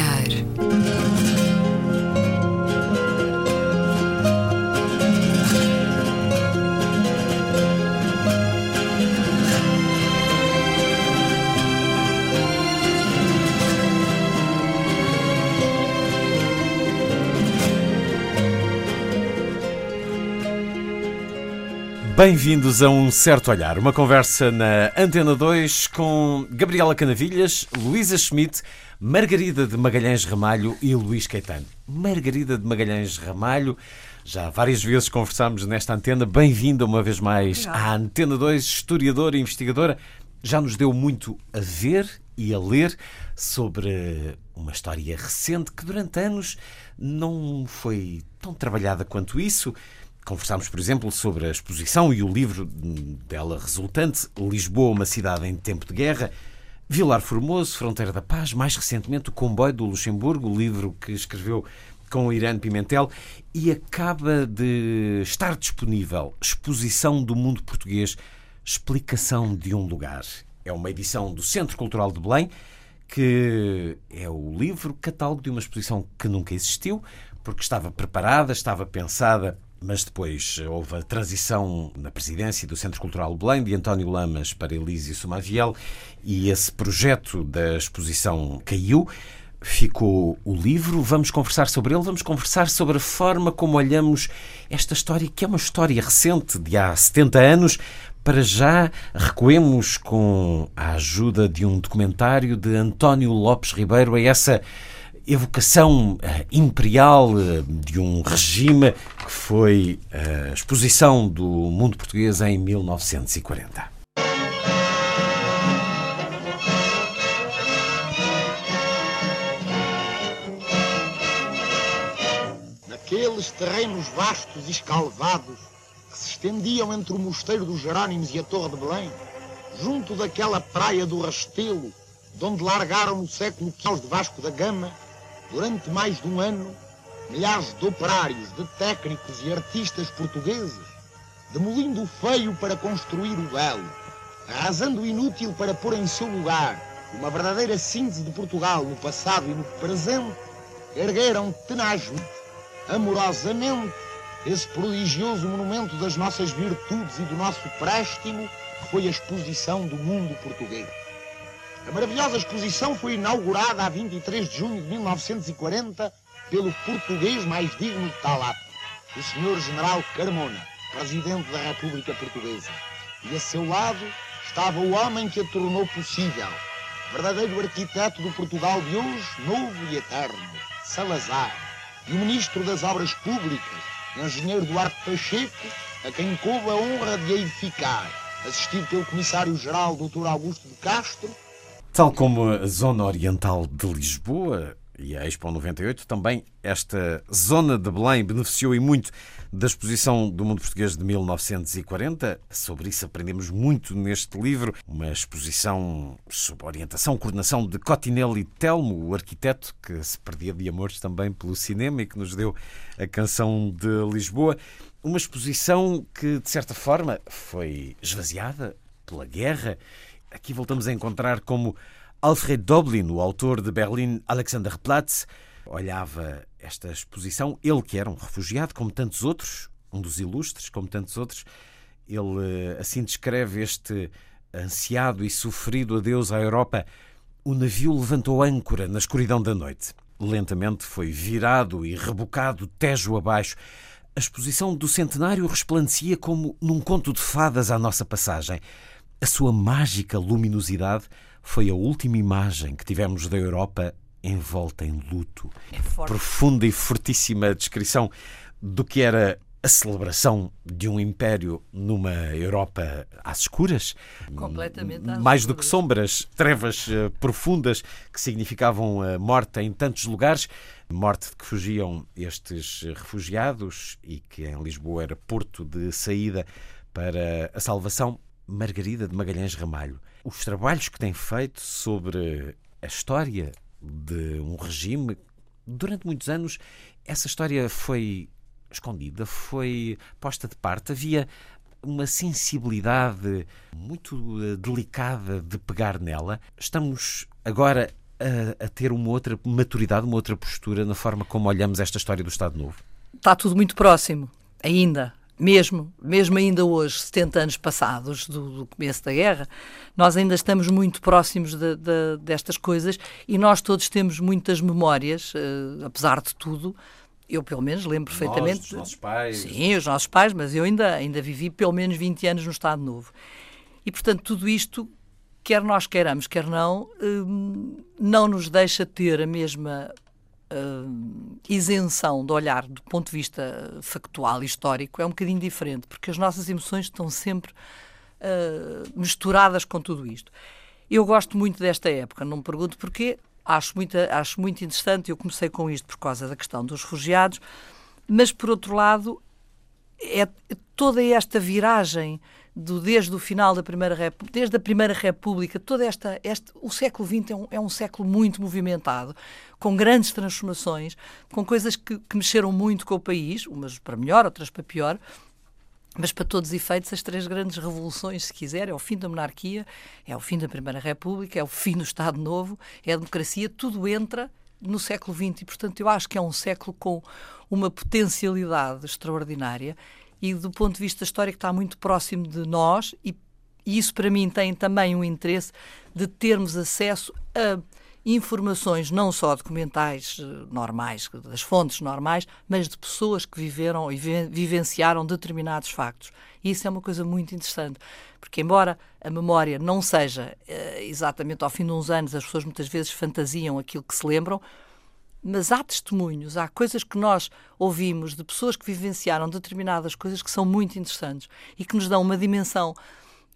olhar. Bem-vindos a um certo olhar, uma conversa na Antena 2 com Gabriela Canavilhas, Luísa Schmidt, Margarida de Magalhães Ramalho e Luís Caetano. Margarida de Magalhães Ramalho, já várias vezes conversámos nesta antena, bem-vinda uma vez mais à Antena 2, historiadora e investigadora. Já nos deu muito a ver e a ler sobre uma história recente que durante anos não foi tão trabalhada quanto isso. Conversámos, por exemplo, sobre a exposição e o livro dela resultante, Lisboa, uma cidade em tempo de guerra, Vilar Formoso, Fronteira da Paz, mais recentemente o Comboio do Luxemburgo, o livro que escreveu com o Irene Pimentel, e acaba de estar disponível Exposição do Mundo Português, Explicação de um Lugar. É uma edição do Centro Cultural de Belém, que é o livro catálogo de uma exposição que nunca existiu, porque estava preparada, estava pensada mas depois houve a transição na presidência do Centro Cultural Belém de António Lamas para Elísio Sumaviel e esse projeto da exposição caiu. Ficou o livro, vamos conversar sobre ele, vamos conversar sobre a forma como olhamos esta história, que é uma história recente, de há 70 anos. Para já, recuemos com a ajuda de um documentário de António Lopes Ribeiro a essa evocação uh, imperial uh, de um regime que foi a exposição do mundo português em 1940. Naqueles terrenos vastos e escalvados que se estendiam entre o Mosteiro dos Jerónimos e a Torre de Belém, junto daquela praia do Rastelo, de onde largaram no século XV de Vasco da Gama, durante mais de um ano, milhares de operários, de técnicos e artistas portugueses, demolindo o feio para construir o belo, arrasando o inútil para pôr em seu lugar uma verdadeira síntese de Portugal no passado e no presente, ergueram tenazmente, amorosamente, esse prodigioso monumento das nossas virtudes e do nosso préstimo, que foi a exposição do mundo português. A maravilhosa exposição foi inaugurada a 23 de junho de 1940 pelo português mais digno de tal ato, o Sr. General Carmona, Presidente da República Portuguesa. E a seu lado estava o homem que a tornou possível, verdadeiro arquiteto do Portugal de hoje, novo e eterno, Salazar, e o Ministro das Obras Públicas, Engenheiro Duarte Pacheco, a quem coube a honra de a edificar, assistido pelo Comissário-Geral Dr. Augusto de Castro, Tal como a zona oriental de Lisboa e a Expo 98, também esta zona de Belém beneficiou e muito da exposição do mundo português de 1940. Sobre isso aprendemos muito neste livro. Uma exposição sob orientação, coordenação de Cotinelli Telmo, o arquiteto que se perdia de amores também pelo cinema e que nos deu a canção de Lisboa. Uma exposição que, de certa forma, foi esvaziada pela guerra Aqui voltamos a encontrar como Alfred Doblin, o autor de Berlim Alexanderplatz, olhava esta exposição. Ele, que era um refugiado, como tantos outros, um dos ilustres, como tantos outros, ele eh, assim descreve este ansiado e sofrido adeus à Europa. O navio levantou âncora na escuridão da noite. Lentamente foi virado e rebocado tejo abaixo. A exposição do centenário resplandecia como num conto de fadas à nossa passagem. A sua mágica luminosidade foi a última imagem que tivemos da Europa envolta em luto. É. Profunda e fortíssima descrição do que era a celebração de um império numa Europa às escuras. Completamente às Mais do que escuras. sombras, trevas eh, profundas que significavam a morte em tantos lugares. Morte de que fugiam estes refugiados e que em Lisboa era porto de saída para a salvação. Margarida de Magalhães Ramalho. Os trabalhos que tem feito sobre a história de um regime, durante muitos anos, essa história foi escondida, foi posta de parte. Havia uma sensibilidade muito eh, delicada de pegar nela. Estamos agora a, a, ter uma outra maturidade, uma outra postura na forma como olhamos esta história do Estado Novo? Está tudo muito próximo, ainda. Mesmo, mesmo ainda hoje, 70 anos passados do, do começo da guerra, nós ainda estamos muito próximos de, de, destas coisas e nós todos temos muitas memórias, uh, apesar de tudo, eu pelo menos lembro perfeitamente. Nós, os nossos pais. Sim, os nossos pais, mas eu ainda, ainda vivi pelo menos 20 anos no Estado Novo. E, portanto, tudo isto, quer nós queiramos, quer não, hum, não nos deixa ter a mesma hum, isenção de olhar do ponto de vista factual, histórico, é um bocadinho diferente, porque as nossas emoções estão sempre uh, misturadas com tudo isto. Eu gosto muito desta época, não me pergunto porquê, acho muito, acho muito interessante, eu comecei com isto por causa da questão dos refugiados, mas por outro lado, é toda esta viragem do, desde o final da Primeira República, desde a Primeira República, toda esta, este, o século XX é um, é um século muito movimentado, com grandes transformações, com coisas que, que mexeram muito com o país, umas para melhor, outras para pior, mas para todos os efeitos, as três grandes revoluções, se quiser, é o fim da monarquia, é o fim da Primeira República, é o fim do Estado Novo, é a democracia, tudo entra no século XX e, portanto, eu acho que é um século com uma potencialidade extraordinária e, do ponto de vista histórico, está muito próximo de nós e, isso, para mim, tem também um interesse de termos acesso a informações não só documentais eh, normais, das fontes normais, mas de pessoas que viveram e vivenciaram determinados factos. E isso é uma coisa muito interessante, porque embora a memória não seja uh, exatamente ao fim de uns anos, as pessoas muitas vezes fantasiam aquilo que se lembram, mas há testemunhos, há coisas que nós ouvimos de pessoas que vivenciaram determinadas coisas que são muito interessantes e que nos dão uma dimensão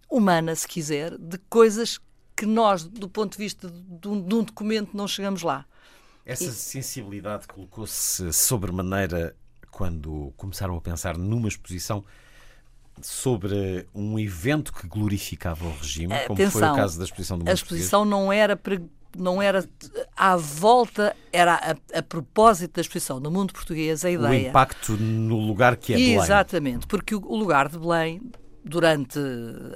humana, se quiser, de coisas que nós, do ponto de vista de um, de um documento, não chegamos lá. Essa e... sensibilidade colocou-se sobremaneira quando começaram a pensar numa exposição sobre um evento que glorificava o regime, Atenção, como foi o caso da exposição do Mundo A exposição português. não era não era à volta, era a, a, propósito da exposição no mundo português a ideia. O impacto no lugar que é Belém. Exatamente, porque o, o lugar de Belém durante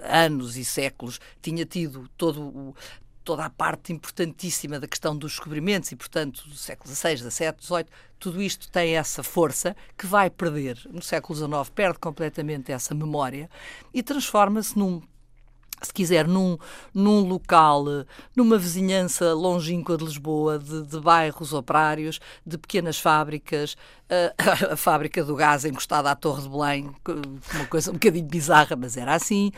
anos e séculos tinha tido todo o, toda a parte importantíssima da questão dos descobrimentos e, portanto, do século XVI, XVII, XVIII, tudo isto tem essa força que vai perder. No século XIX perde completamente essa memória e transforma-se num se quiser, num, num local, numa vizinhança longínqua de Lisboa, de, de bairros operários, de pequenas fábricas, uh, a fábrica do gás encostada à Torre de Belém, uma coisa um bocadinho bizarra, mas era assim.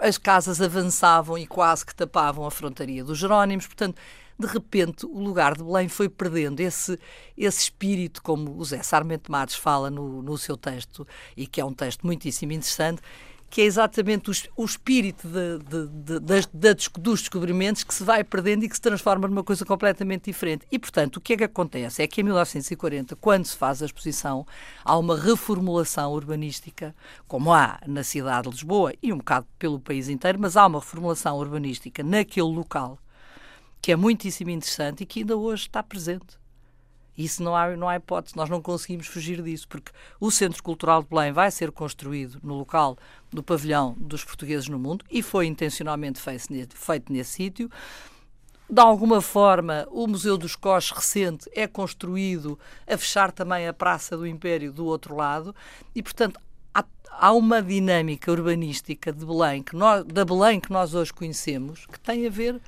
As casas avançavam e quase que tapavam a frontaria dos Jerónimos, portanto, de repente o lugar de Belém foi perdendo esse, esse espírito, como o Zé Sarmento Matos fala no, no seu texto, e que é um texto muitíssimo interessante, que é exatamente o, o espírito de, de, de, dos descobrimentos que se vai perdendo e que se transforma numa coisa completamente diferente. E, portanto, o que é que acontece? É que em 1940, quando se faz a exposição, há uma reformulação urbanística, como há na cidade de Lisboa e um bocado pelo país inteiro, mas há uma reformulação urbanística naquele local que é muitíssimo interessante e que ainda hoje está presente. Isso não há, não há hipótese, nós não conseguimos fugir disso, porque o Centro Cultural de Belém vai ser construído no local do pavilhão dos portugueses no mundo e foi intencionalmente feito, nesse sítio. De alguma forma, o Museu dos Coches recente é construído a fechar também a Praça do Império do outro lado e, portanto, há, há uma dinâmica urbanística de Belém, que nós, da Belém que nós hoje conhecemos, que tem a ver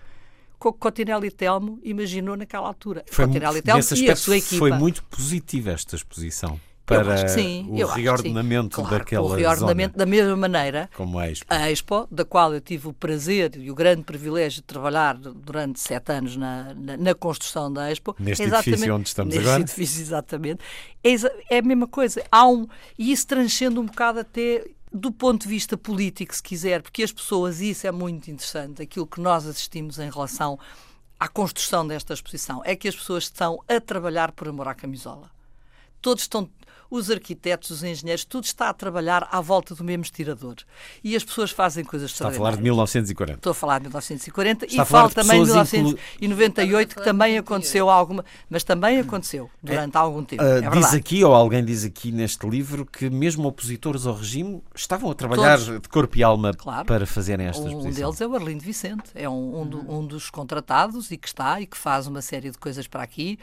com o que Cotinelli Telmo imaginou naquela altura. Foi, Cotinelli Telmo e a sua equipa. Foi muito positiva esta exposição para sim, o reordenamento claro, daquela o reordenamento zona. da mesma maneira como a Expo. a Expo, da qual eu tive o prazer e o grande privilégio de trabalhar durante sete anos na, na, na construção da Expo. Neste edifício onde estamos neste agora. Neste edifício, exatamente. É, é a mesma coisa. Há um, e isso transcende um bocado até do ponto de vista político, se quiser, porque as pessoas, isso é muito interessante, aquilo que nós assistimos em relação à construção desta exposição, é que as pessoas estão a trabalhar por amor à camisola. Todos estão os arquitetos, os engenheiros, tudo está a trabalhar à volta do mesmo estirador. E as pessoas fazem coisas Está a falar de 1940. Estou a falar de 1940 Está e falo também de pessoas inclu... 1998, que também aconteceu alguma, mas também aconteceu durante é, algum tempo. Uh, é diz aqui, ou alguém diz aqui neste livro, que mesmo opositores ao regime estavam a trabalhar Todos. de corpo e alma claro. para fazerem esta exposição. Um deles é o Arlindo Vicente, é um, um, do, um dos contratados e que está e que faz uma série de coisas para aqui.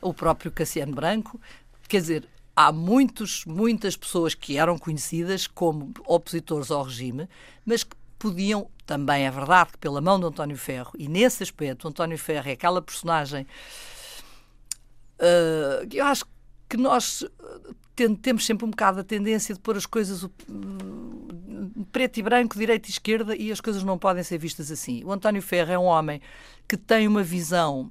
O próprio Cassiano Branco. Quer dizer, há muitos, muitas pessoas que eram conhecidas como opositores ao regime, mas que podiam, também é verdade que pela mão de António Ferro, e nesse aspecto António Ferro é aquela personagem uh, que eu acho que nós temos sempre um bocado a tendência de pôr as coisas uh, preto e branco, direita e esquerda, e as coisas não podem ser vistas assim. O António Ferro é um homem que tem uma visão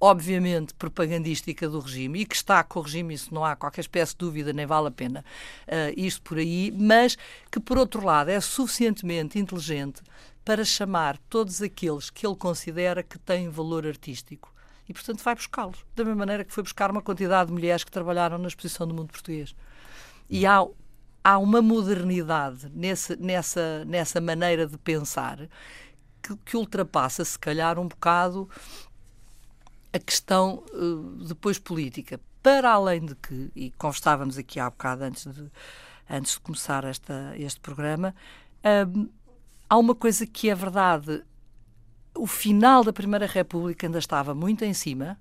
obviamente propagandística do regime e que está com o regime, isso não há qualquer espécie de dúvida, nem vale a pena uh, isto por aí, mas que, por outro lado, é suficientemente inteligente para chamar todos aqueles que ele considera que têm valor artístico e, portanto, vai buscá-los. Da mesma maneira que foi buscar uma quantidade de mulheres que trabalharam na exposição do mundo português. E há, há uma modernidade nesse, nessa, nessa maneira de pensar que, que ultrapassa, se calhar, um bocado a questão uh, depois política. Para além de que, e constávamos aqui há bocado antes de, antes de começar esta, este programa, uh, há uma coisa que é verdade. O final da Primeira República ainda estava muito em cima,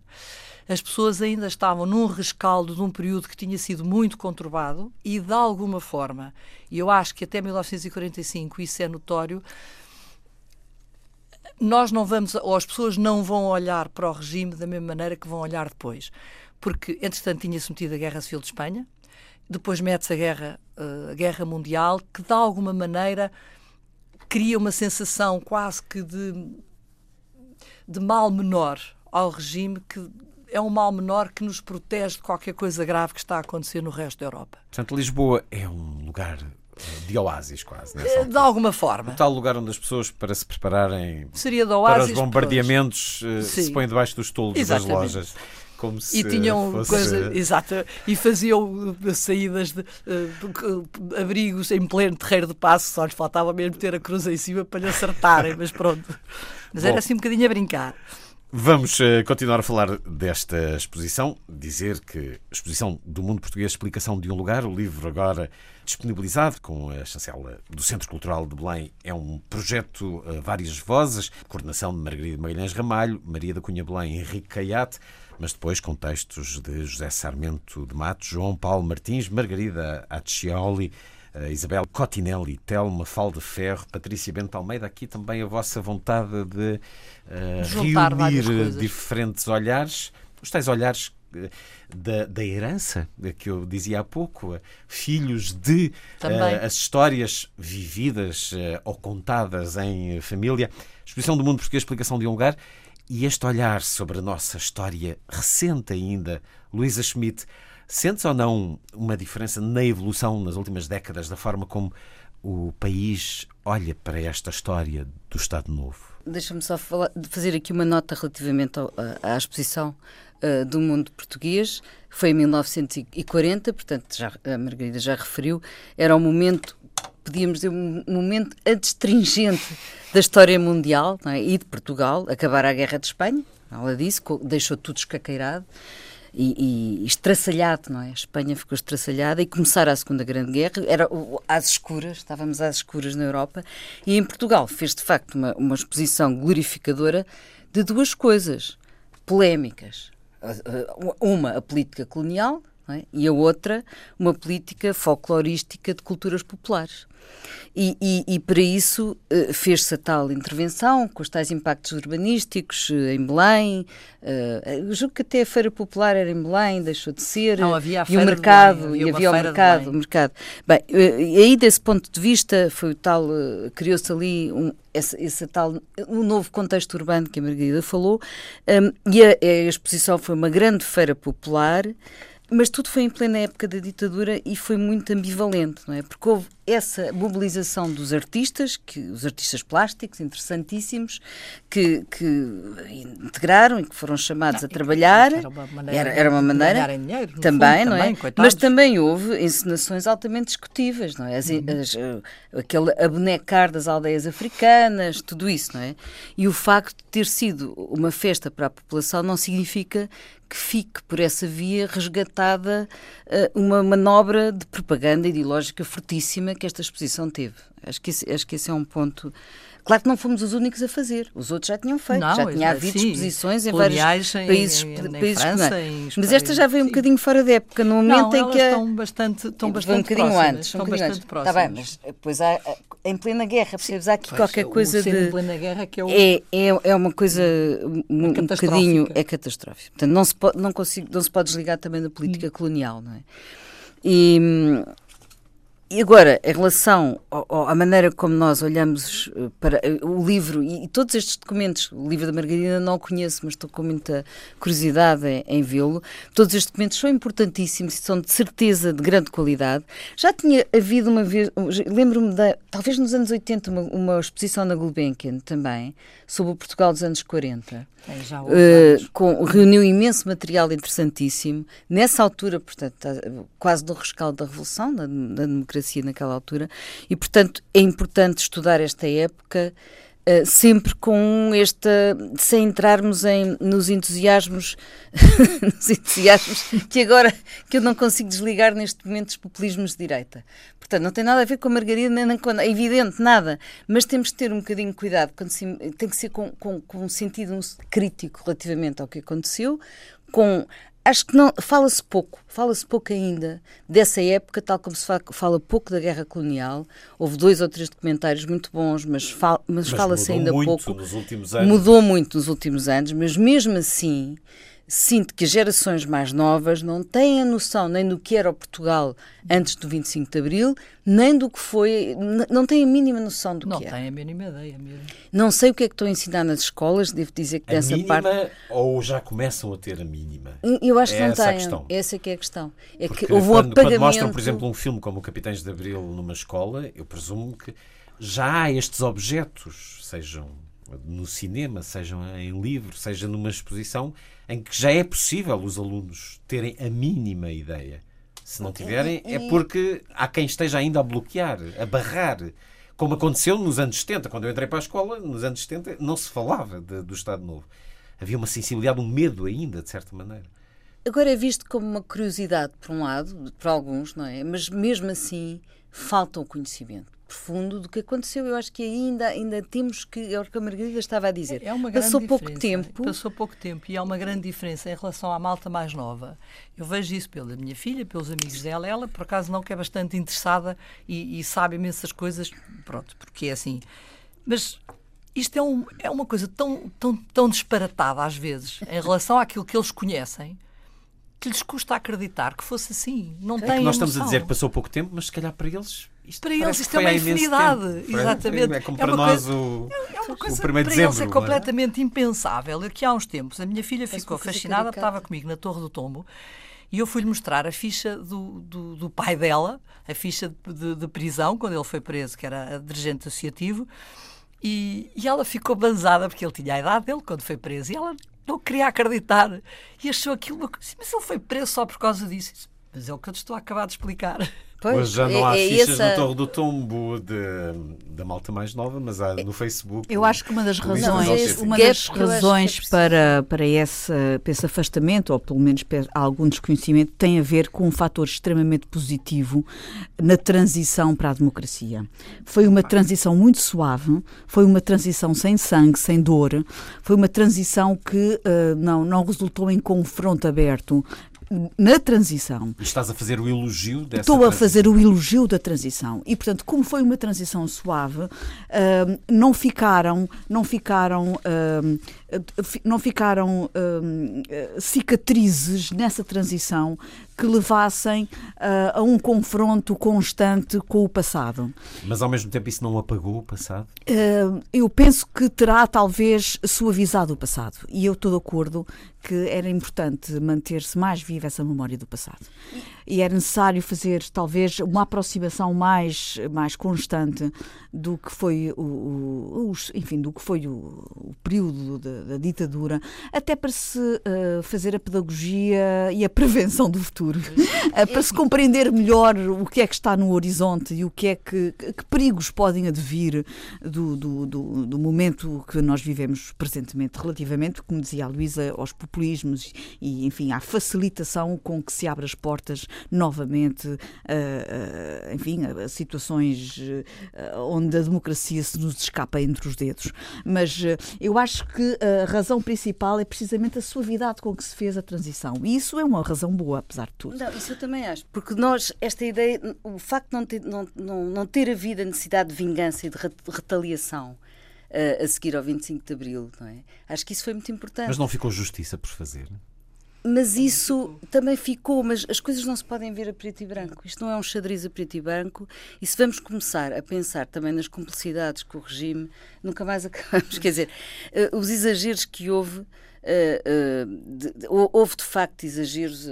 as pessoas ainda estavam num rescaldo de um período que tinha sido muito conturbado e, de alguma forma, e eu acho que até 1945 isso é notório, nós não vamos, ou as pessoas não vão olhar para o regime da mesma maneira que vão olhar depois. Porque, entretanto, tinha-se metido a Guerra Civil de Espanha, depois mete-se a guerra, uh, a guerra Mundial, que de alguma maneira cria uma sensação quase que de, de mal menor ao regime, que é um mal menor que nos protege de qualquer coisa grave que está a acontecer no resto da Europa. Portanto, Lisboa é um lugar de oásis quase. Nessa de alguma forma. O tal lugar onde as pessoas, para se prepararem Seria de oásis, para os bombardeamentos, eh, se põem debaixo dos tolos Exatamente. das lojas. Como se e tinham fosse... coisa, exato, e faziam saídas de uh, abrigos em pleno terreiro de passo, só lhes faltava mesmo ter a cruz em cima para lhe acertarem, mas pronto. Mas Bom, era assim um bocadinho a brincar. Vamos uh, continuar a falar desta exposição, dizer que exposição do mundo português, explicação de um lugar, o livro agora disponibilizado com a chancela do Centro Cultural de Belém. É um projeto a várias vozes, coordenação de Margarida Magalhães Ramalho, Maria da Cunha Belém, Henrique Caiate, mas depois com textos de José Sarmento de Matos, João Paulo Martins, Margarida Accioli, eh, Isabel Cotinelli, Telma Falde Ferro, Patrícia Bento Almeida, aqui também a vossa vontade de uh, reunir diferentes olhares, os tais olhares da, da herança que eu dizia há pouco, filhos de uh, as histórias vividas uh, ou contadas em família. Exposição do Mundo Português, explicação de um lugar. E este olhar sobre a nossa história recente ainda, Luísa Schmidt, sentes ou não uma diferença na evolução nas últimas décadas da forma como o país olha para esta história do Estado Novo? Deixa-me só falar, fazer aqui uma nota relativamente ao, à, exposição uh, do mundo português. Foi em 1940, portanto, já, a Margarida já referiu, era o momento, podíamos dizer, um momento adstringente da história mundial é? e de Portugal, acabar a Guerra de Espanha, ela disse, deixou tudo escaqueirado e, e estraçalhado, não é? A Espanha ficou estraçalhada e começar a Segunda Grande Guerra, era às escuras, estávamos às escuras na Europa, e em Portugal fez de facto uma, uma exposição glorificadora de duas coisas polémicas. Uma, a política colonial, é? e a outra, uma política folclorística de culturas populares. E, e, e, para isso uh, fez-se a tal intervenção, com os tais impactos urbanísticos uh, em Belém. Uh, julgo que até a Feira Popular era em Belém, deixou de ser. Não, havia a e o mercado, Belém, havia e havia o mercado, o mercado. Bem, aí desse ponto de vista foi o tal, criou-se ali um, esse, esse, tal, um novo contexto urbano que a Margarida falou, um, e a, a exposição foi uma grande feira popular, mas tudo foi em plena época da ditadura e foi muito ambivalente, não é? Porque houve essa mobilização dos artistas, que os artistas plásticos, interessantíssimos, que, que integraram e que foram chamados não, a trabalhar. Era uma maneira, era, era uma maneira dinheiro, também, fundo, não é? Também, Mas também houve encenações altamente discutíveis, não é? As, uhum. as, eh, aquele abonecar das aldeias africanas, tudo isso, não é? E o facto de ter sido uma festa para a população não significa que fique por essa via resgatada uh, uma manobra de propaganda ideológica fortíssima que esta exposição teve. Acho que esse, acho que esse é um ponto. Claro que não fomos os únicos a fazer, os outros já tinham feito, não, já tinha havido sim, exposições em vários países, em, em, países França, em Mas esta já veio um bocadinho fora da época, no momento não, em que. Estão bastante, estão bastante um bocadinho próximas, antes. Estão um bastante antes. próximas. Está bem, mas depois há, em plena guerra, percebes? Há aqui pois, qualquer coisa de. Em plena guerra que é, o... é, é, é uma coisa um, um bocadinho. É catastrófico. Portanto, não se, pode, não, consigo, não se pode desligar também da política hum. colonial, não é? E. E agora, em relação à maneira como nós olhamos eh, para eh, o livro e, e, todos estes documentos, o livro da Margarida não o conheço, mas estou com muita curiosidade em, em vê-lo. Todos estes documentos são importantíssimos e são de certeza de grande qualidade. Já tinha havido uma vez, lembro-me, talvez nos anos 80, uma, uma exposição na Gulbenkian também, sobre o Portugal dos anos 40. É, já uh, com, reuniu imenso material interessantíssimo. Nessa altura, portanto, quase do rescaldo da Revolução, da, da democracia naquela altura, e, portanto, é importante estudar esta época Uh, sempre com esta, sem entrarmos em, nos entusiasmos, nos entusiasmos que agora que eu não consigo desligar neste momento dos populismos de direita. Portanto, não tem nada a ver com a Margarida, nem com, é evidente, nada, mas temos de ter um bocadinho de cuidado, quando se, tem que ser com, com, com um sentido crítico relativamente ao que aconteceu, com acho que não fala-se pouco, fala-se pouco ainda dessa época, tal como se fala, fala, pouco da guerra colonial. Houve dois ou três documentários muito bons, mas, fal, mas, mas fala-se ainda pouco. Nos últimos anos. Mudou muito nos últimos anos, mas mesmo assim sinto que as gerações mais novas não têm a noção nem do que era o Portugal antes do 25 de Abril, nem do que foi, não têm a mínima noção do não que é. Não têm a mínima ideia mesmo. Não sei o que é que estão a ensinar nas escolas, devo dizer que a dessa mínima, parte... ou já começam a ter a mínima? Eu acho que é não essa têm. Essa é que é a questão. É Porque que houve um quando, apagamento... Quando mostram, por exemplo, um filme como o Capitães de Abril numa escola, eu presumo que já há estes objetos, sejam no cinema, sejam em livro, seja numa exposição, em que já é possível os alunos terem a mínima ideia. Se não tiverem, é porque há quem esteja ainda a bloquear, a barrar. Como aconteceu nos anos 70, quando eu entrei para a escola, nos anos 70, não se falava de, do Estado Novo. Havia uma sensibilidade, um medo ainda, de certa maneira. Agora é visto como uma curiosidade, por um lado, para alguns, não é? Mas mesmo assim falta o conhecimento profundo do que aconteceu. Eu acho que ainda, ainda temos que, é o que a Margarida estava a dizer. É uma Passou pouco tempo. Passou pouco tempo e há uma grande diferença em relação à malta mais nova. Eu vejo isso pela minha filha, pelos amigos dela. Ela, por acaso, não que é bastante interessada e, e sabe imensas coisas, pronto, porque é assim. Mas isto é, um, é uma coisa tão, tão, tão disparatada às vezes em relação àquilo que eles conhecem que lhes custa acreditar que fosse assim. Não é tem Nós estamos a dizer que passou pouco tempo, mas se calhar para eles isto para eles isto é uma infinidade. Exatamente. É como para é nós coisa, o, é uma coisa, o primeiro para dezembro. Eles é completamente é? impensável. Aqui há uns tempos a minha filha ficou fascinada, estava comigo na Torre do Tombo e eu fui-lhe mostrar a ficha do, do, do, pai dela, a ficha de, de, de, prisão, quando ele foi preso, que era dirigente associativo, e, e ela ficou banzada, porque ele tinha a idade dele quando foi preso, e ela não queria acreditar. E achou aquilo. Mas ele foi preso só por causa disso. Mas é o que eu te estou a acabar de explicar. Pois, Hoje já não há é, é fichas essa... no Torre do Tombo de, da malta mais nova, mas há no Facebook. Eu acho que uma das razões, uma das razões é para, para, esse, para esse afastamento, ou pelo menos para algum desconhecimento, tem a ver com um fator extremamente positivo na transição para a democracia. Foi uma transição muito suave, foi uma transição sem sangue, sem dor, foi uma transição que uh, não, não resultou em confronto aberto na transição. E estás a fazer o elogio dessa Estou a fazer o elogio da transição. E, portanto, como foi uma transição suave, uh, não ficaram, não ficaram, uh, não ficaram uh, cicatrizes nessa transição que levassem uh, a um confronto constante com o passado. Mas ao mesmo tempo isso não apagou o passado? Uh, eu penso que terá talvez suavizado o passado. E eu estou de acordo que era importante manter-se mais vive essa memória do passado. E era necessário fazer, talvez, uma aproximação mais, mais constante do que foi o, o, enfim, do que foi o, o período da, da, ditadura, até para se uh, fazer a pedagogia e a prevenção do futuro, uh, para se compreender melhor o que é que está no horizonte e o que é que, que perigos podem advir do, do, do, do momento que nós vivemos presentemente, relativamente, como dizia a Luísa, aos populismos e, enfim, à facilitação com que se abre as portas novamente, uh, uh, enfim, a, situações uh, onde a democracia se nos escapa entre os dedos. Mas eu acho que a razão principal é precisamente a suavidade com que se fez a transição. E isso é uma razão boa, apesar de tudo. Não, isso eu também acho. Porque nós, esta ideia, o facto de não ter, não, não, não ter havido a necessidade de vingança e de retaliação a seguir ao 25 de Abril, não é? Acho que isso foi muito importante. Mas não ficou justiça por fazer? Mas isso também ficou, mas as coisas não se podem ver a preto e branco. Isto não é um xadrez a preto e branco. E se vamos começar a pensar também nas complicidades com o regime, nunca mais acabamos. Quer dizer, uh, os exageros que houve. De, de, houve de facto exageros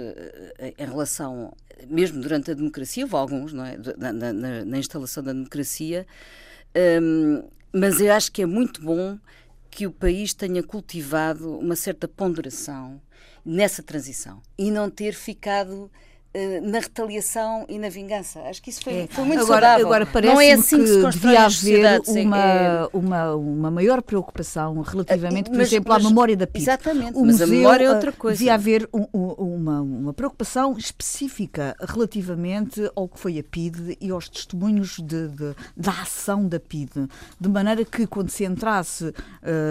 em relação, mesmo durante a democracia, houve alguns, não é? Na, na, na instalação da democracia, um, mas eu acho que é muito bom que o país tenha cultivado uma certa ponderação nessa transição e não ter ficado na retaliação e na vingança. Acho que isso foi, é. foi muito agora, saudável. Agora parece não é assim que, que se devia haver uma, é... uma, uma maior preocupação relativamente, por mas, exemplo, mas, à memória da PIDE. Exatamente, o mas museu, a memória é outra coisa. Devia haver um, uma, uma preocupação específica relativamente ao que foi a PIDE e aos testemunhos de, de da ação da PIDE, de maneira que quando se entrasse uh,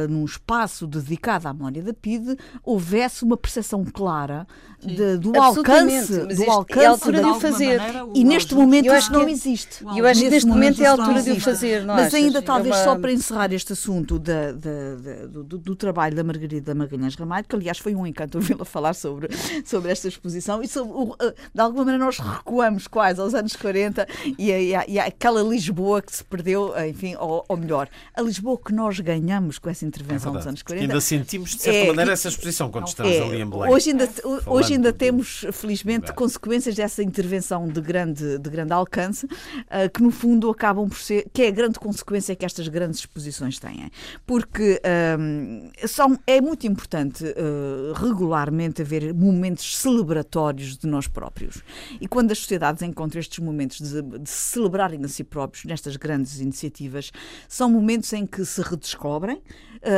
num espaço dedicado à memória da PIDE, houvesse uma percepção clara de, do alcance, do alcance é a altura de o fazer. e neste momento isso não existe. Eu acho que neste momento é a altura de o fazer. Mas ainda talvez só para encerrar este assunto da, da, da, do, do, trabalho da Margarida Magalhães Ramalho, que aliás foi um encanto ouvi-la falar sobre, sobre esta exposição e sobre, eh, de alguma maneira nós recuamos quase aos anos 40 e, a, e, a, aquela Lisboa que se perdeu, enfim, ou, ou, melhor, a Lisboa que nós ganhamos com essa intervenção é dos anos 40. ainda sentimos de certa é, maneira essa exposição quando estamos é, ali em Belém. Hoje ainda, hoje ainda temos, felizmente, consequências dessa intervenção de grande, de grande alcance, uh, que no fundo acabam por ser, que é a grande consequência que estas grandes exposições têm. Porque uh, são, é muito importante uh, regularmente haver momentos celebratórios de nós próprios. E quando as sociedades encontram estes momentos de, de celebrarem a si próprios nestas grandes iniciativas, são momentos em que se redescobrem,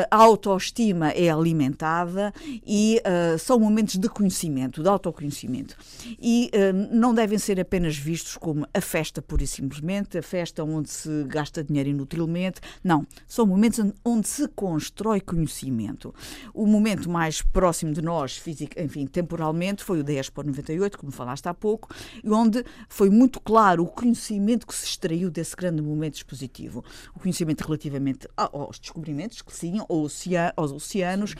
a autoestima é alimentada e uh, são momentos de conhecimento, de autoconhecimento. E uh, não devem ser apenas vistos como a festa pura e simplesmente, a festa onde se gasta dinheiro inutilmente. Não, são momentos onde se constrói conhecimento. O momento mais próximo de nós, físico, enfim, temporalmente, foi o da Expo 98, como falaste há pouco, onde foi muito claro o conhecimento que se extraiu desse grande momento expositivo. O conhecimento relativamente aos descobrimentos que sim aos oceanos,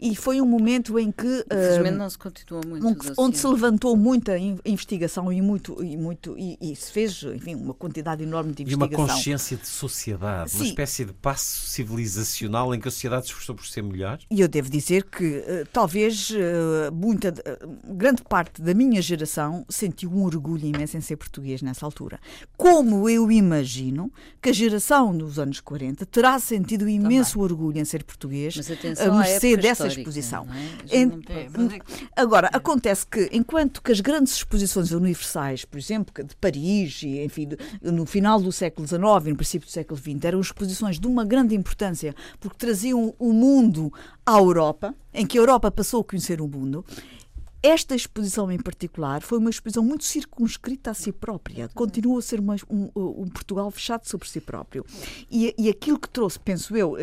e foi um momento em que. Infelizmente uh, não se continua muito. Um, onde se levantou muita investigação e muito. E, muito e, e, se fez, enfim, uma quantidade enorme de investigação. E uma consciência de sociedade, Sim. uma espécie de passo civilizacional em que a sociedade se esforçou por ser melhor? E eu devo dizer que uh, talvez uh, muita, uh, grande parte da minha geração sentiu um orgulho imenso em ser português nessa altura. Como eu imagino que a geração dos anos 40 terá sentido imenso Também. orgulho ser português, a mercê dessa exposição. É? É, agora, acontece que, enquanto que as grandes exposições universais, por exemplo, de Paris, e, enfim, no final do século XIX e no princípio do século XX, eram exposições de uma grande importância, porque traziam o mundo à Europa, em que a Europa passou a conhecer o mundo, esta exposição em particular foi uma exposição muito circunscrita a si própria. Continua a ser uma, um, um, Portugal fechado sobre si próprio. E, e, aquilo que trouxe, penso eu,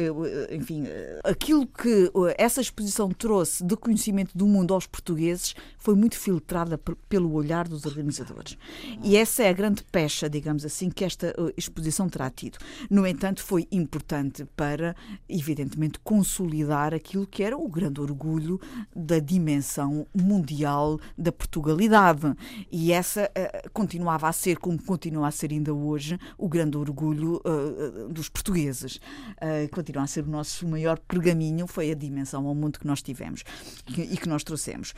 enfim, aquilo que essa exposição trouxe de conhecimento do mundo aos portugueses foi muito filtrada pelo olhar dos organizadores. E essa é a grande pecha, digamos assim, que esta exposição terá tido. No entanto, foi importante para, evidentemente, consolidar aquilo que era o grande orgulho da dimensão mundial mundial da Portugalidade. E essa uh, continuava a ser, como continua a ser ainda hoje, o grande orgulho uh, dos portugueses. Uh, continua a ser o nosso maior pergaminho, foi a dimensão ao mundo que nós tivemos e que nós trouxemos.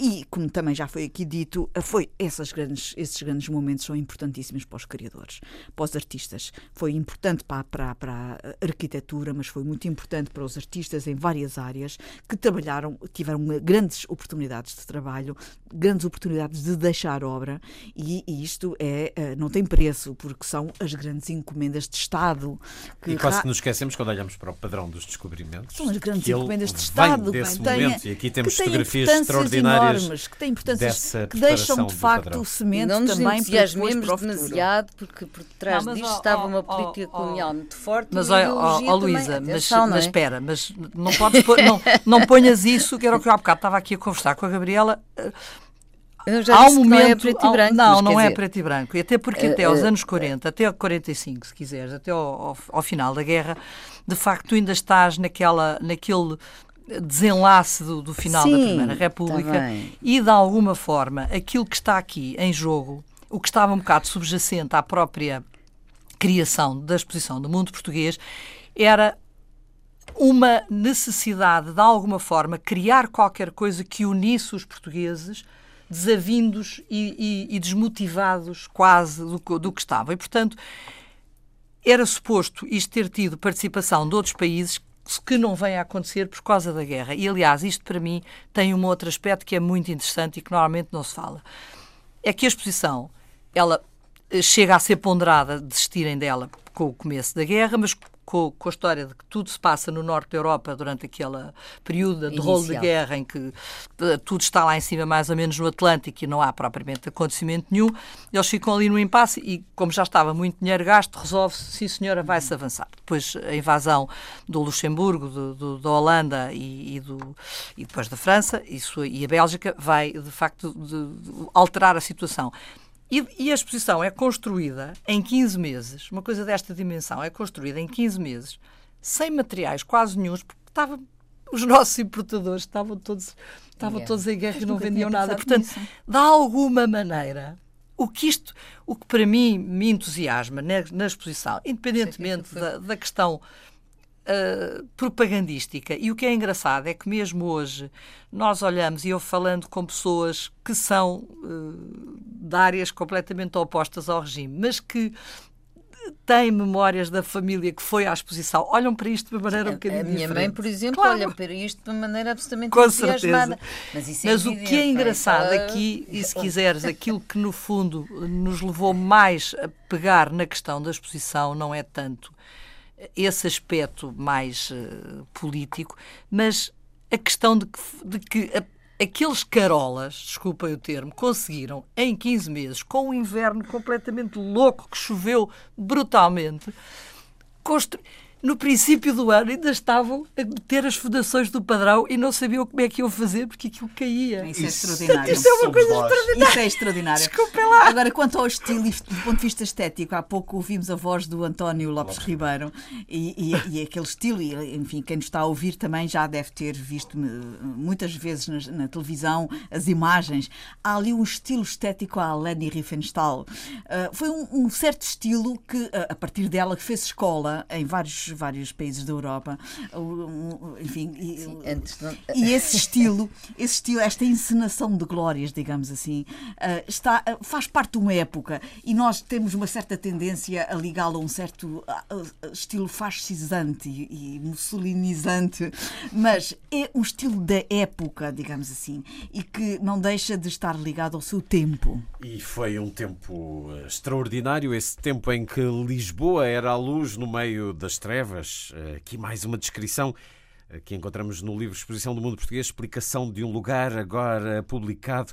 e, como também já foi aqui dito, foi essas grandes, esses grandes momentos são importantíssimos para os criadores, para os artistas. Foi importante para, para, para a arquitetura, mas foi muito importante para os artistas em várias áreas que trabalharam, tiveram grandes oportunidades de trabalho, grandes oportunidades de deixar obra, e, e isto é, eh, não tem preço, porque são as grandes encomendas de Estado. Que e quase que nos esquecemos quando olhamos para o padrão dos descobrimentos. São as grandes encomendas de Estado. Desse bem, momento, tem, e aqui temos fotografias extraordinárias enormes, que têm importâncias que deixam de facto o cimento não nos também para o demasiado, porque por trás não, disto ó, estava ó, uma política ó, colonial muito forte. Mas, olha, ó, Luísa, mas, é? mas espera, mas não podes pôr, não, não ponhas isso, que era o que eu há bocado estava aqui a conversar com a Gabriela. Eu já há um momento, não é preto e branco. Não, não é dizer, preto e branco. E até porque uh, até aos uh, anos 40, até 45, se quiseres, até ao, ao, ao, final da guerra, de facto tu ainda estás naquela, naquele desenlace do, do final Sim, da Primeira República tá e de alguma forma aquilo que está aqui em jogo, o que estava um bocado subjacente à própria criação da exposição do mundo português, era uma necessidade de alguma forma criar qualquer coisa que unisse os portugueses desavindos e, e, e desmotivados quase do, do que estavam. E, portanto, era suposto isto ter tido participação de outros países que não vem a acontecer por causa da guerra. E, aliás, isto para mim tem um outro aspecto que é muito interessante e que normalmente não se fala. É que a exposição, ela eh, chega a ser ponderada, desistirem dela com o começo da guerra, mas com, com, a história de que tudo se passa no norte da Europa durante aquele período de rolo de guerra em que eh, tudo está lá em cima, mais ou menos no Atlântico, e não há propriamente acontecimento nenhum, eles ficam ali no impasse e, como já estava muito dinheiro gasto, resolve-se, sim senhora, vai-se avançar. Depois a invasão do Luxemburgo, do, do, da Holanda e, e, do, e depois da França isso, e a Bélgica vai, de facto, de, de alterar a situação. E, e, a exposição é construída em 15 meses, uma coisa desta dimensão, é construída em 15 meses, sem materiais quase nenhums, porque estava, os nossos importadores estavam todos, estavam todos em guerra e não vendiam nada. Portanto, nisso. de alguma maneira, o que isto, o que para mim me entusiasma na, na exposição, independentemente da, da questão uh, propagandística. E o que é engraçado é que mesmo hoje nós olhamos, e eu falando com pessoas que são uh, de áreas completamente opostas ao regime, mas que têm memórias da família que foi à exposição, olham para isto de uma maneira um bocadinho diferente. A minha diferente. mãe, por exemplo, claro. olha para isto de uma maneira absolutamente Com certeza. Mas, é Mas o que é engraçado aqui, e se quiseres, aquilo que no fundo nos levou mais a pegar na questão da exposição não é tanto esse aspecto mais uh, político, mas a questão de que, de que a, aqueles carolas, desculpem o termo, conseguiram em 15 meses, com um inverno completamente louco que choveu brutalmente, construir no princípio do ano ainda estavam a meter as fundações do padrão e não sabiam como é que iam fazer porque aquilo caía. Isso, é extraordinário. Isso é uma coisa extraordinária. Isso é extraordinário. Desculpem lá. Agora, quanto ao estilo, do ponto de vista estético, há pouco ouvimos a voz do António Lopes Ribeiro e, e, e, aquele estilo, e, enfim, quem nos está a ouvir também já deve ter visto muitas vezes na, na televisão as imagens. Há ali um estilo estético à Leni Riefenstahl. Uh, foi um, um, certo estilo que, a partir dela, que fez escola em vários vários países da Europa, enfim, e, Sim, não... e, esse estilo, esse estilo, esta encenação de glórias, digamos assim, eh, está, eh, faz parte de uma época. E nós temos uma certa tendência a ligá-lo a um certo estilo fascisante e mussolinizante, mas é um estilo da época, digamos assim, e que não deixa de estar ligado ao seu tempo. E foi um tempo eh, extraordinário, esse tempo em que Lisboa era a luz no meio das trevas trevas. Eh, aqui mais uma descrição eh, que encontramos no livro Exposição do Mundo Português, explicação de um lugar agora publicado.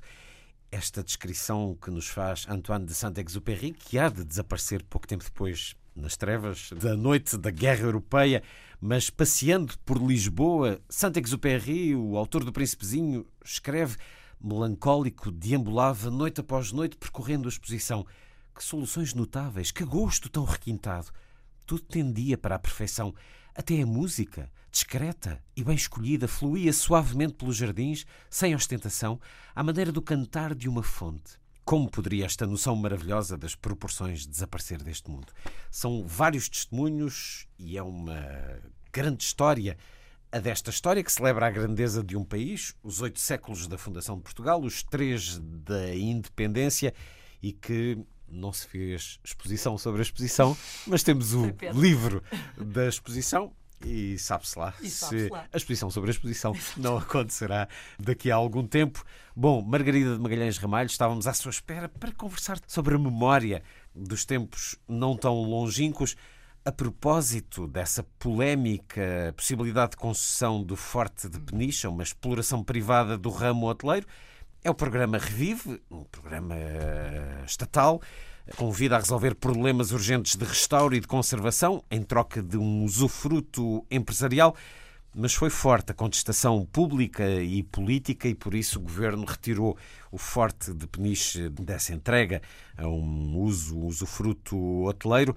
Esta descrição que nos faz Antoine de Saint-Exupéry, que há de desaparecer pouco tempo depois nas trevas da noite da Guerra Europeia, mas passeando por Lisboa, Saint-Exupéry, o autor do Príncipezinho, escreve melancólico, deambulava noite após noite percorrendo a exposição. Que soluções notáveis, que gosto tão requintado! Tudo tendia para a perfeição. Até a música, discreta e bem escolhida, fluía suavemente pelos jardins, sem ostentação, à maneira do cantar de uma fonte. Como poderia esta noção maravilhosa das proporções desaparecer deste mundo? São vários testemunhos e é uma grande história. A desta história que celebra a grandeza de um país, os oito séculos da fundação de Portugal, os três da independência e que não se fez exposição sobre a exposição, mas temos o livro da exposição e sabe-se lá e se lá. a exposição sobre a exposição não acontecerá daqui a algum tempo. Bom, Margarida de Magalhães Ramalho, estávamos à sua espera para conversar sobre a memória dos tempos não tão longínquos. A propósito dessa polémica possibilidade de concessão do Forte de Peniche, uma exploração privada do ramo hoteleiro, é o programa Revive, um programa eh, estatal, convida a resolver problemas urgentes de restauro e de conservação em troca de um usufruto empresarial. Mas foi forte a contestação pública e política e por isso o governo retirou o forte de Peniche dessa entrega a um uso usufruto hoteleiro.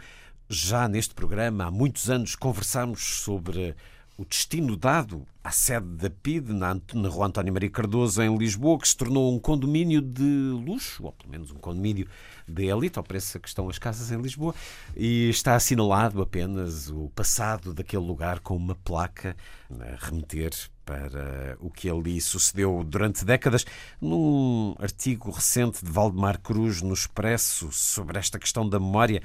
Já neste programa, há muitos anos, conversamos sobre o destino dado à sede da PID, na, Rua António Maria Cardoso, em Lisboa, que se tornou um condomínio de luxo, ou pelo menos um condomínio de elite, ao preço que estão as casas em Lisboa, e está assinalado apenas o passado daquele lugar com uma placa a remeter para o que ali sucedeu durante décadas. Num artigo recente de Valdemar Cruz no Expresso sobre esta questão da memória,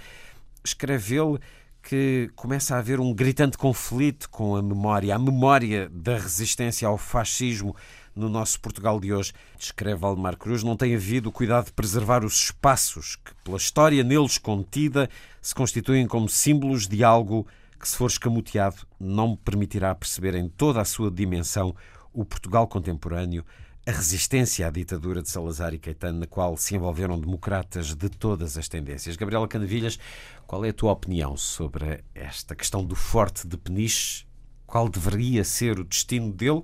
escreve ele que começa a haver um gritante conflito com a memória, a memória da resistência ao fascismo no nosso Portugal de hoje. Escreve Valdemar Cruz, não tem havido o cuidado de preservar os espaços que, pela história neles contida, se constituem como símbolos de algo que, se for escamoteado, não permitirá perceber em toda a sua dimensão o Portugal contemporâneo, a resistência à ditadura de Salazar e Caetano, na qual se envolveram democratas de todas as tendências. Gabriela Canavilhas, qual é a tua opinião sobre esta questão do Forte de Peniche? Qual deveria ser o destino dele?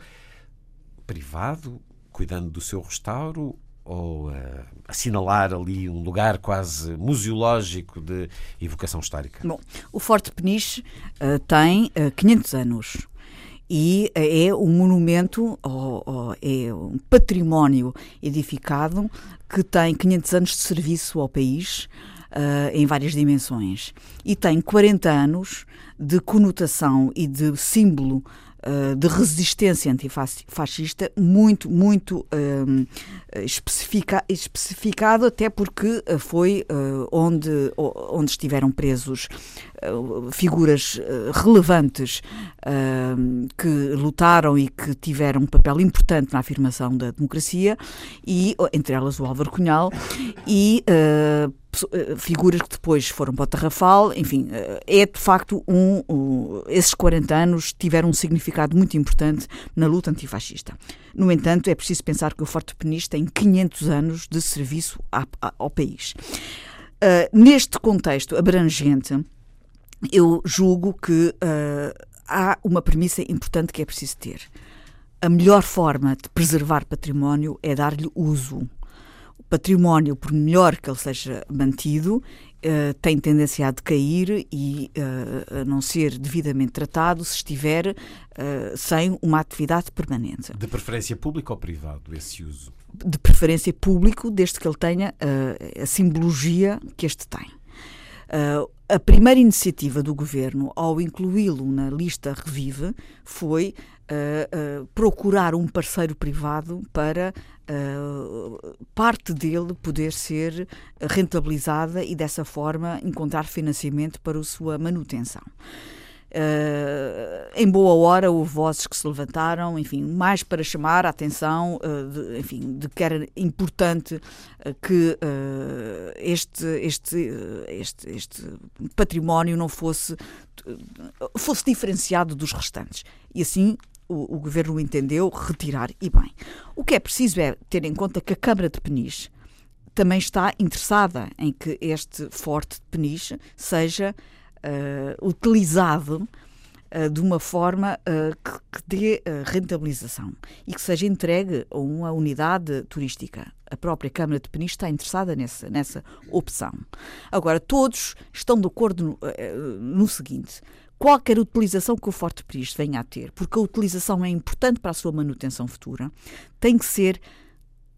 Privado, cuidando do seu restauro, ou uh, assinalar ali um lugar quase museológico de evocação histórica? Bom, o Forte Peniche uh, tem uh, 500 anos e é um monumento, ou, ou, é um património edificado que tem 500 anos de serviço ao país uh, em várias dimensões. E tem 40 anos de conotação e de símbolo uh, de resistência antifascista muito, muito uh, especifica, especificado, até porque foi onde, onde estiveram presos figuras relevantes que lutaram e que tiveram um papel importante na afirmação da democracia, e entre elas o Álvaro Cunhal, e figuras que depois foram para o Tarrafal, enfim, é de facto um, um, esses 40 anos tiveram um significado muito importante na luta antifascista. No entanto, é preciso pensar que o Forte Peniche tem 500 anos de serviço ao país. Uh, neste contexto abrangente, eu julgo que uh, há uma premissa importante que é preciso ter. A melhor forma de preservar património é dar-lhe uso. Património, por melhor que ele seja mantido, uh, tem tendência a decair e uh, a não ser devidamente tratado se estiver uh, sem uma atividade permanente. De preferência público ou privado, esse uso? De preferência público, desde que ele tenha a simbologia que este tem. A primeira iniciativa do governo, ao incluí-lo na lista Revive, foi procurar um parceiro privado para parte dele poder ser rentabilizada e, dessa forma, encontrar financiamento para a sua manutenção. Uh, em boa hora houve vozes que se levantaram, enfim, mais para chamar a atenção, uh, de, enfim, de que era importante uh, que este, este, este, este património não fosse, fosse diferenciado dos restantes. E assim o, o governo entendeu retirar, e bem. O que é preciso é ter em conta que a Câmara de Peniche também está interessada em que este forte de Peniche seja uh, utilizado uh, de uma forma uh, que, que, dê rentabilização e que seja entregue a uma unidade turística. A própria Câmara de Peniche está interessada nessa, nessa opção. Agora, todos estão de acordo no, no seguinte: qualquer utilização que o Forte Peniche venha a ter, porque a utilização é importante para a sua manutenção futura, tem que ser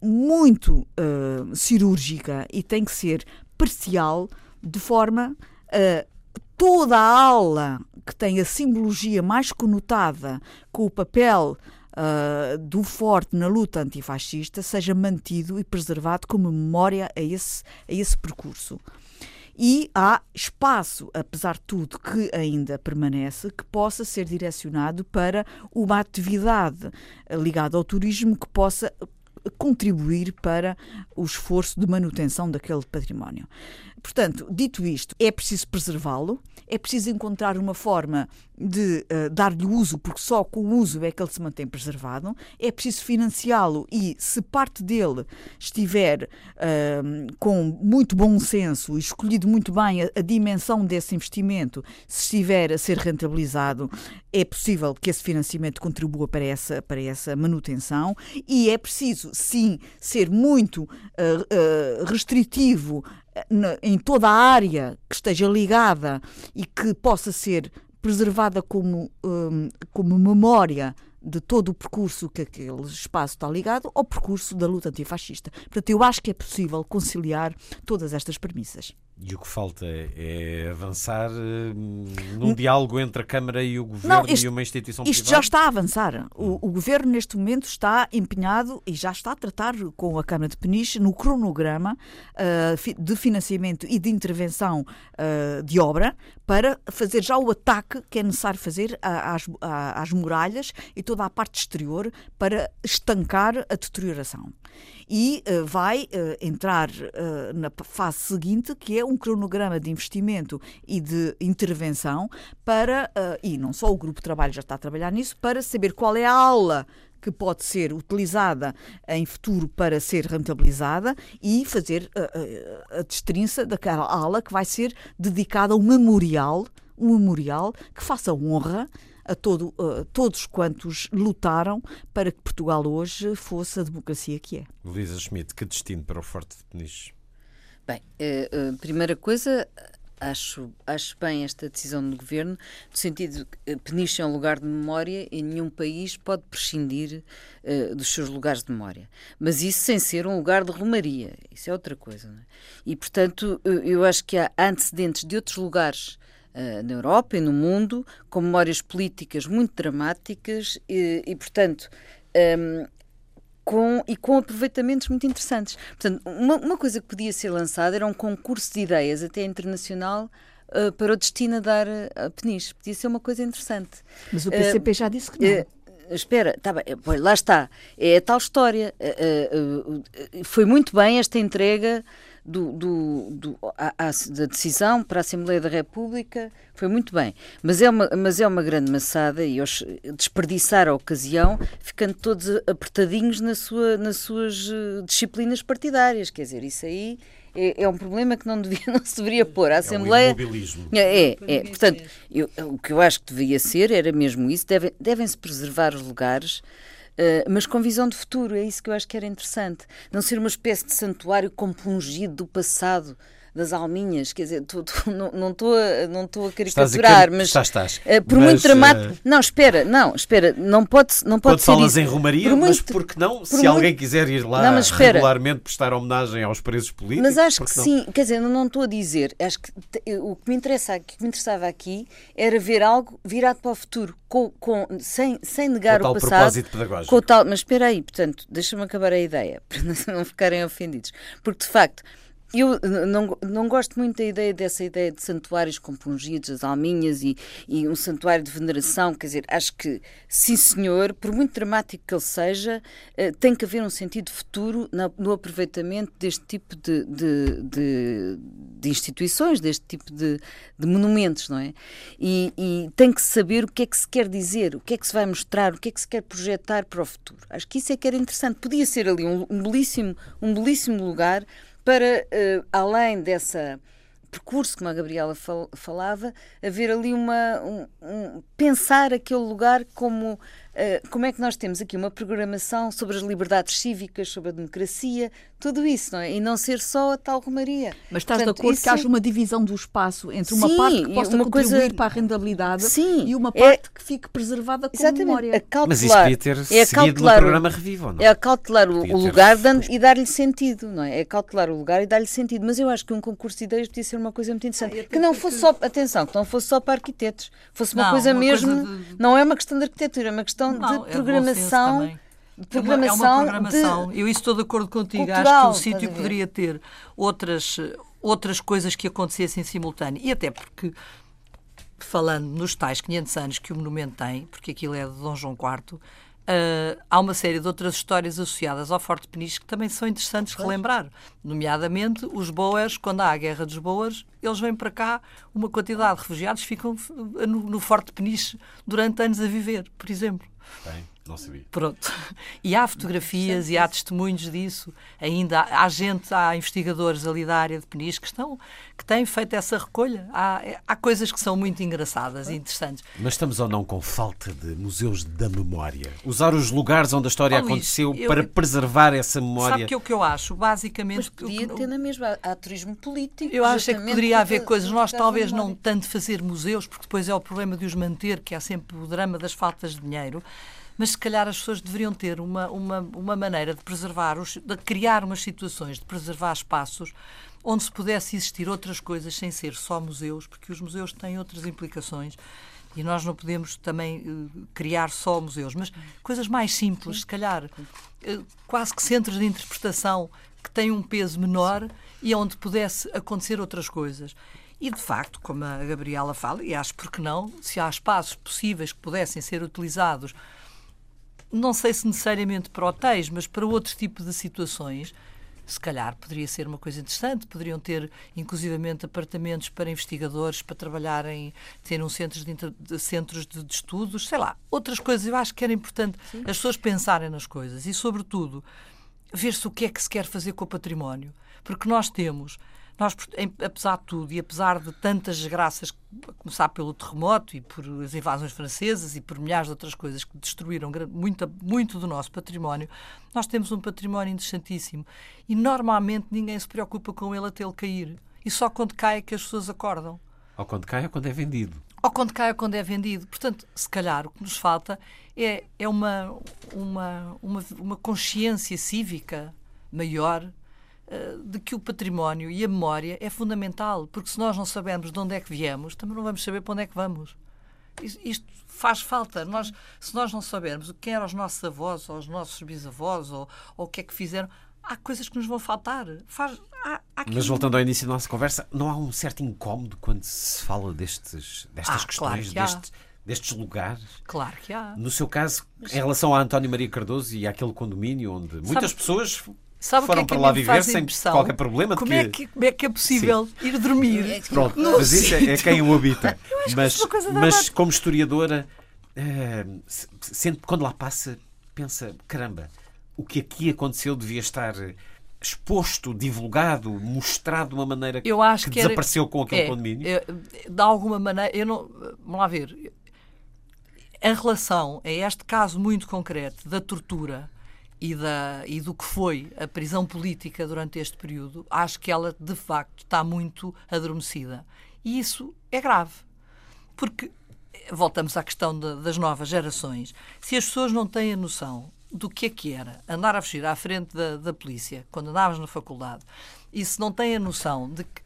muito uh, cirúrgica e tem que ser parcial, de forma a toda a aula que tem a simbologia mais conotada com o papel uh, do forte na luta antifascista seja mantido e preservado como memória a esse, a esse percurso. E há espaço, apesar de tudo, que ainda permanece, que possa ser direcionado para uma atividade ligada ao turismo que possa contribuir para o esforço de manutenção daquele património. Portanto, dito isto, é preciso preservá-lo, é preciso encontrar uma forma de uh, dar-lhe uso, porque só com o uso é que ele se mantém preservado, é preciso financiá-lo e, se parte dele estiver uh, com muito bom senso escolhido muito bem a, a, dimensão desse investimento, se estiver a ser rentabilizado, é possível que esse financiamento contribua para essa, para essa manutenção. E é preciso, sim, ser muito uh, restritivo em toda a área que esteja ligada e que possa ser preservada como, um, como memória de todo o percurso que aquele espaço está ligado ao percurso da luta antifascista. Portanto, eu acho que é possível conciliar todas estas premissas. E o que falta é, avançar hum, num hum. diálogo entre a Câmara e o Governo Não, isto, e uma instituição isto privada? já está a avançar. O, o, Governo, neste momento, está empenhado e já está a tratar com a Câmara de Peniche no cronograma uh, de financiamento e de intervenção uh, de obra para fazer já o ataque que é necessário fazer às, às muralhas e toda a parte exterior para estancar a deterioração e uh, vai uh, entrar uh, na fase seguinte, que é um cronograma de investimento e de intervenção para, e não só o grupo de trabalho já está a trabalhar nisso, para saber qual é a aula que pode ser utilizada em futuro para ser rentabilizada e fazer a, a, destrinça daquela aula que vai ser dedicada a um memorial, um memorial que faça honra a todo, uh, todos quantos lutaram para que Portugal hoje fosse a democracia que é. Luísa Schmidt, que destino para o Forte de Peniche? Bem, uh, primeira coisa, acho, acho bem esta decisão do governo, no sentido que Peniche é um lugar de memória e nenhum país pode prescindir uh, dos seus lugares de memória. Mas isso sem ser um lugar de romaria, isso é outra coisa. É? E, portanto, eu acho que há antecedentes de outros lugares uh, na Europa e no mundo, com memórias políticas muito dramáticas e, e portanto, um, ehm, com, e com aproveitamentos muito interessantes. Portanto, uma, uma, coisa que podia ser lançada era um concurso de ideias, até internacional, uh, para o destino a dar a Peniche. Podia ser uma coisa interessante. Mas o PCP uh, já disse que não. Espera, tá bem, lá está. É a tal história. foi muito bem esta entrega do, do, do a, a, da decisão para a Assembleia da República foi muito bem, mas é uma, mas é uma grande maçada e eles desperdiçar a ocasião, ficando todos apertadinhos na sua, nas suas eh, disciplinas partidárias. Quer dizer, isso aí é, é, um problema que não, devia, não se deveria pôr. A Assembleia. É, é, é. Portanto, eu, o que eu acho que devia ser era mesmo isso: devem, devem-se preservar os lugares eh, mas com visão de futuro. É isso que eu acho que era interessante. Não ser uma espécie de santuário compungido do passado das alminhas, quer dizer, tô, tô, não estou a, não a caricaturar, mas estás, estás. Uh, por mas, muito dramático. Uh... Não, espera, não, espera, não pode, não pode ser. falas em Romaria, por mas por que não? Se muito... alguém quiser ir lá não, regularmente prestar homenagem aos presos políticos. Mas acho que não? sim, quer dizer, não estou a dizer, acho que o que me, interessa, que me interessava aqui era ver algo virado para o futuro, com, com, sem, sem negar com o, passado. Propósito pedagógico. Com tal, mas espera aí, portanto, deixa-me acabar a ideia, para não ficarem ofendidos. Porque, de facto, eu não, não gosto muito da ideia dessa ideia de santuários compungidos, as alminhas e, e, um santuário de veneração. Quer dizer, acho que, sim senhor, por muito dramático que ele seja, uh, tem que haver um sentido futuro no aproveitamento deste tipo de, de, de, de instituições, deste tipo de, monumentos, não é? E, e, tem que saber o que é que se quer dizer, o que é que se vai mostrar, o que é que se quer projetar para o futuro. Acho que isso é que era interessante. Podia ser ali um, um belíssimo, um belíssimo lugar para, uh, além dessa percurso, como a Gabriela fal falava, haver ali uma. Um, um, pensar aquele lugar como como é que nós temos aqui uma programação sobre as liberdades cívicas, sobre a democracia, tudo isso, não é? E não ser só a tal romaria. Mas estás Portanto, de acordo isso... que haja uma divisão do espaço entre uma Sim, parte que possa uma contribuir coisa... para a rendabilidade Sim, e uma é parte é... que fique preservada como Exatamente. memória. Cautelar, Mas isso podia ter é seguido no programa Revivo, não? É acautelar o, o lugar dando, e dar-lhe sentido, não é? É cautelar o lugar e dar-lhe sentido. Mas eu acho que um concurso de ideias podia ser uma coisa muito interessante. Ah, que não fosse que... só, atenção, que não fosse só para arquitetos, fosse uma não, coisa uma mesmo, coisa de... não é uma questão de arquitetura, é uma questão não, de programação. É programação. É uma, é uma programação. De... Eu estou de acordo contigo. Cultural, Acho que o sítio poderia ter outras, outras coisas que acontecessem em simultâneo. E até porque, falando nos tais 500 anos que o monumento tem, porque aquilo é de Dom João IV, Uh, há uma série de outras histórias associadas ao Forte Peniche que também são interessantes relembrar. Nomeadamente, os Boers, quando há a Guerra dos Boers, eles vêm para cá, uma quantidade de refugiados ficam no, no Forte Peniche durante anos a viver, por exemplo. Bem. Não sabia. Pronto. E há fotografias e há testemunhos disso. Ainda há, há, gente, há investigadores ali da área de Peniche que, estão, que têm feito essa recolha. Há, há coisas que são muito engraçadas e interessantes. Mas estamos ou não com falta de museus da memória? Usar os lugares onde a história oh, aconteceu eu, para preservar essa memória? Sabe que é o que eu acho? Basicamente. Mas podia ter na mesma. Há turismo político. Eu acho é que poderia haver coisas. Nós talvez não tanto fazer museus, porque depois é o problema de os manter, que há sempre o drama das faltas de dinheiro mas se calhar as pessoas deveriam ter uma, uma, uma maneira de preservar, os, de criar umas situações, de preservar espaços onde se pudesse existir outras coisas sem ser só museus, porque os museus têm outras implicações e nós não podemos também uh, criar só museus, mas coisas mais simples, se calhar, uh, quase que centros de interpretação que têm um peso menor e onde pudesse acontecer outras coisas. E, de facto, como a Gabriela fala, e acho porque não, se há espaços possíveis que pudessem ser utilizados não sei se necessariamente para hotéis, mas para outro tipo de situações, se calhar poderia ser uma coisa interessante. Poderiam ter, inclusivamente, apartamentos para investigadores para trabalharem, ter um centros de, inter, centros de, de, estudos, sei lá, outras coisas. Eu acho que era importante Sim. as pessoas pensarem nas coisas e, sobretudo, ver-se o que é que se quer fazer com o património. Porque nós temos nós, apesar de tudo e apesar de tantas desgraças, a começar pelo terremoto e por as invasões francesas e por milhares de outras coisas que destruíram muito, muito do nosso património, nós temos um património interessantíssimo e normalmente ninguém se preocupa com ele até ele cair. E só quando cai é que as pessoas acordam. Ou quando cai ou quando é vendido. Ou quando cai ou quando é vendido. Portanto, se calhar o que nos falta é, é uma, uma, uma, uma consciência cívica maior de que o património e a memória é fundamental, porque se nós não sabemos de onde é que viemos, também não vamos saber para onde é que vamos. Isto faz falta. Nós, se nós não sabermos o que eram os nossos avós, ou os nossos bisavós, ou, ou o que é que fizeram, há coisas que nos vão faltar. Faz, há, há Mas voltando ao início da nossa conversa, não há um certo incómodo quando se fala destes, destas ah, questões, claro que destes, destes lugares? Claro que há. No seu caso, em relação a António Maria Cardoso e àquele condomínio onde muitas Sabe, pessoas Sabe foram que é para lá viver sem qualquer problema. Como, que... É que, como é que é possível Sim. ir dormir? É Pronto, mas isso é, é, quem o habita. mas, mas como historiadora, é, sente, quando lá passa, pensa: caramba, o que aqui aconteceu devia estar exposto, divulgado, mostrado de uma maneira que, que, que desapareceu com aquele é, condomínio? É, de alguma maneira, eu não. Vamos lá ver. Em relação a este caso muito concreto da tortura e, da, e do que foi a prisão política durante este período, acho que ela de facto está muito adormecida. E isso é grave. Porque, voltamos à questão de, das novas gerações, se as pessoas não têm a noção do que é que era andar a fugir à frente da, da polícia quando andavas na faculdade, e se não têm a noção de que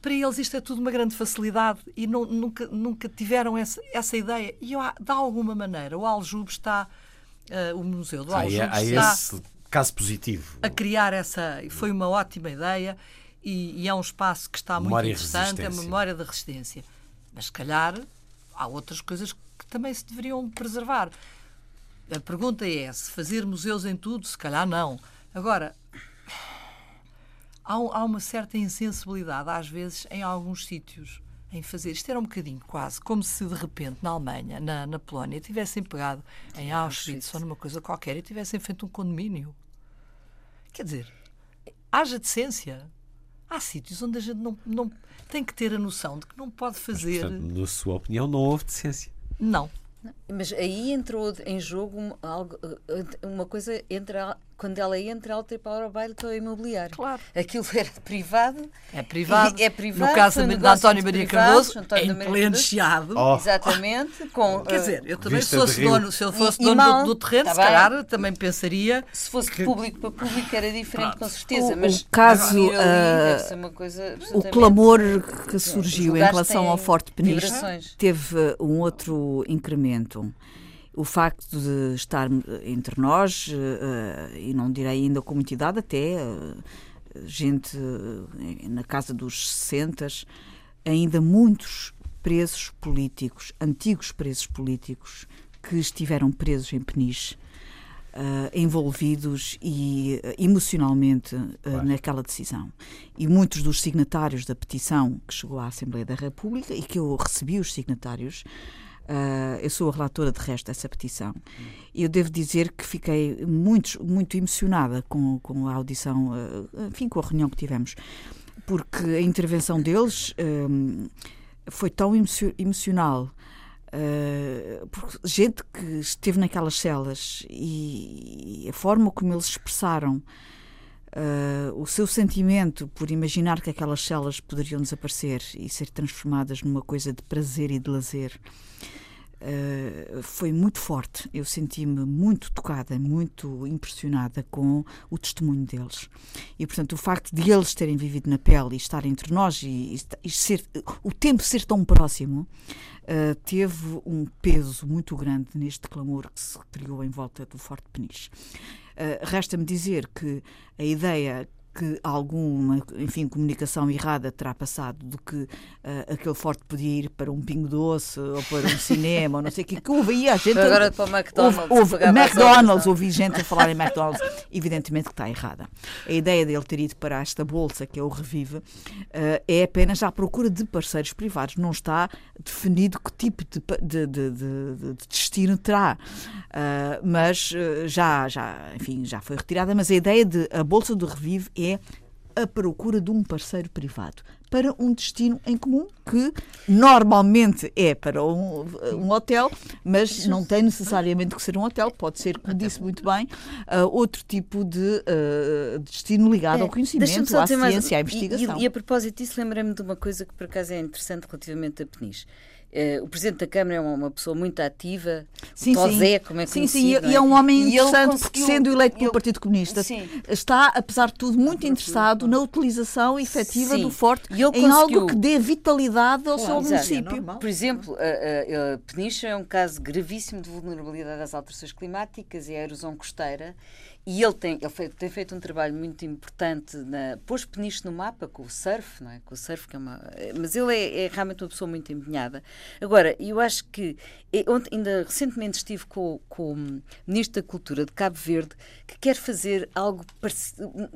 para eles isto é tudo uma grande facilidade e não, nunca, nunca tiveram essa, essa ideia. E eu, de alguma maneira o Aljube está uh, o Museu do Aljube há, há está esse caso positivo. a criar essa... Foi uma ótima ideia e, e é um espaço que está memória muito interessante, é a memória da resistência. Mas, se calhar, há outras coisas que também se deveriam preservar. A pergunta é se fazer museus em tudo, se calhar não. Agora, há, há uma certa insensibilidade, às vezes, em alguns sítios em fazer. Isto era um bocadinho quase como se de repente na Alemanha, na, na Polónia, tivessem pegado em Auschwitz ou numa coisa qualquer e tivessem feito um condomínio. Quer dizer, haja decência. Há sítios onde a gente não, não tem que ter a noção de que não pode fazer. Mas, portanto, na sua opinião, não houve decência? Não. Mas aí entrou em jogo algo, uma coisa entre a, quando ela entra, ela tem para o baile para o imobiliário. Claro. Aquilo era privado. É privado. É privado. No caso de António Maria Cardoso, em pleno chiado. Oh. Exatamente. Com, Quer dizer, eu também, se, fosse dono, se eu fosse e, dono e do, do, terreno, tá se calhar também pensaria. Se fosse de público para público era diferente, com certeza. O, mas o caso. Uh, o clamor que surgiu em relação ao Forte Peniche teve um outro incremento o facto de estar entre nós, uh, e não direi ainda com muita idade, até uh, gente uh, na casa dos 60, ainda muitos presos políticos, antigos presos políticos, que estiveram presos em Peniche, envolvidos e emocionalmente claro. naquela decisão. E muitos dos signatários da petição que chegou à Assembleia da República e que eu recebi os signatários Uh, eu sou a relatora de resto dessa petição. E eu devo dizer que fiquei muito, muito emocionada com, com a audição, uh, enfim, com a reunião que tivemos, porque a intervenção deles uh, foi tão emocional. porque gente que esteve naquelas celas e, e a forma como eles expressaram o seu sentimento por imaginar que aquelas celas poderiam desaparecer e ser transformadas numa coisa de prazer e de lazer Uh, foi muito forte. Eu senti-me muito tocada, muito impressionada com o testemunho deles. E, portanto, o facto de eles terem vivido na pele e estarem entre nós e, e ser, o tempo ser tão próximo uh, teve um peso muito grande neste clamor que se criou em volta do Forte Peniche. Uh, Resta-me dizer que a ideia que alguma, enfim, comunicação errada terá passado de que uh, aquele forte podia ir para um pingo doce ou para um cinema ou não sei o que, que houve a gente... Agora para o McDonald's. Houve, houve McDonald's, ouvi gente a falar em McDonald's. Evidentemente que está errada. A ideia dele ter ido para esta bolsa, que é o Revive, uh, é apenas à procura de parceiros privados. Não está definido que tipo de, de, de, de destino terá. Uh, mas já, já, enfim, já foi retirada. Mas a ideia de a bolsa do Revive é é a procura de um parceiro privado para um destino em comum que normalmente é para um, um hotel, mas não tem necessariamente que ser um hotel, pode ser, como disse muito bem, uh, outro tipo de uh, destino ligado é, ao conhecimento, à ciência, mais, à investigação. E, e, e a propósito disso, lembrei-me de uma coisa que por acaso é interessante relativamente a Peniche. Uh, o Presidente da Câmara é uma, uma pessoa muito ativa, sim, Tosé, como é Sim, sim, é? e é um homem interessante porque, sendo eleito pelo Partido Comunista, sim. está, apesar de tudo, muito interessado na utilização efetiva sim. do Forte em conseguiu... algo que dê vitalidade ao seu município. É Por exemplo, a, a, a Peniche é um caso gravíssimo de vulnerabilidade às alterações climáticas e à erosão costeira e ele tem, ele foi, tem feito um trabalho muito importante, na, pôs Peniche no mapa com o surf, não é? Com o surf, que é uma. Mas ele é, é realmente uma pessoa muito empenhada. Agora, eu acho que. Ontem, ainda recentemente estive com, com o Ministro da Cultura de Cabo Verde, que quer fazer algo.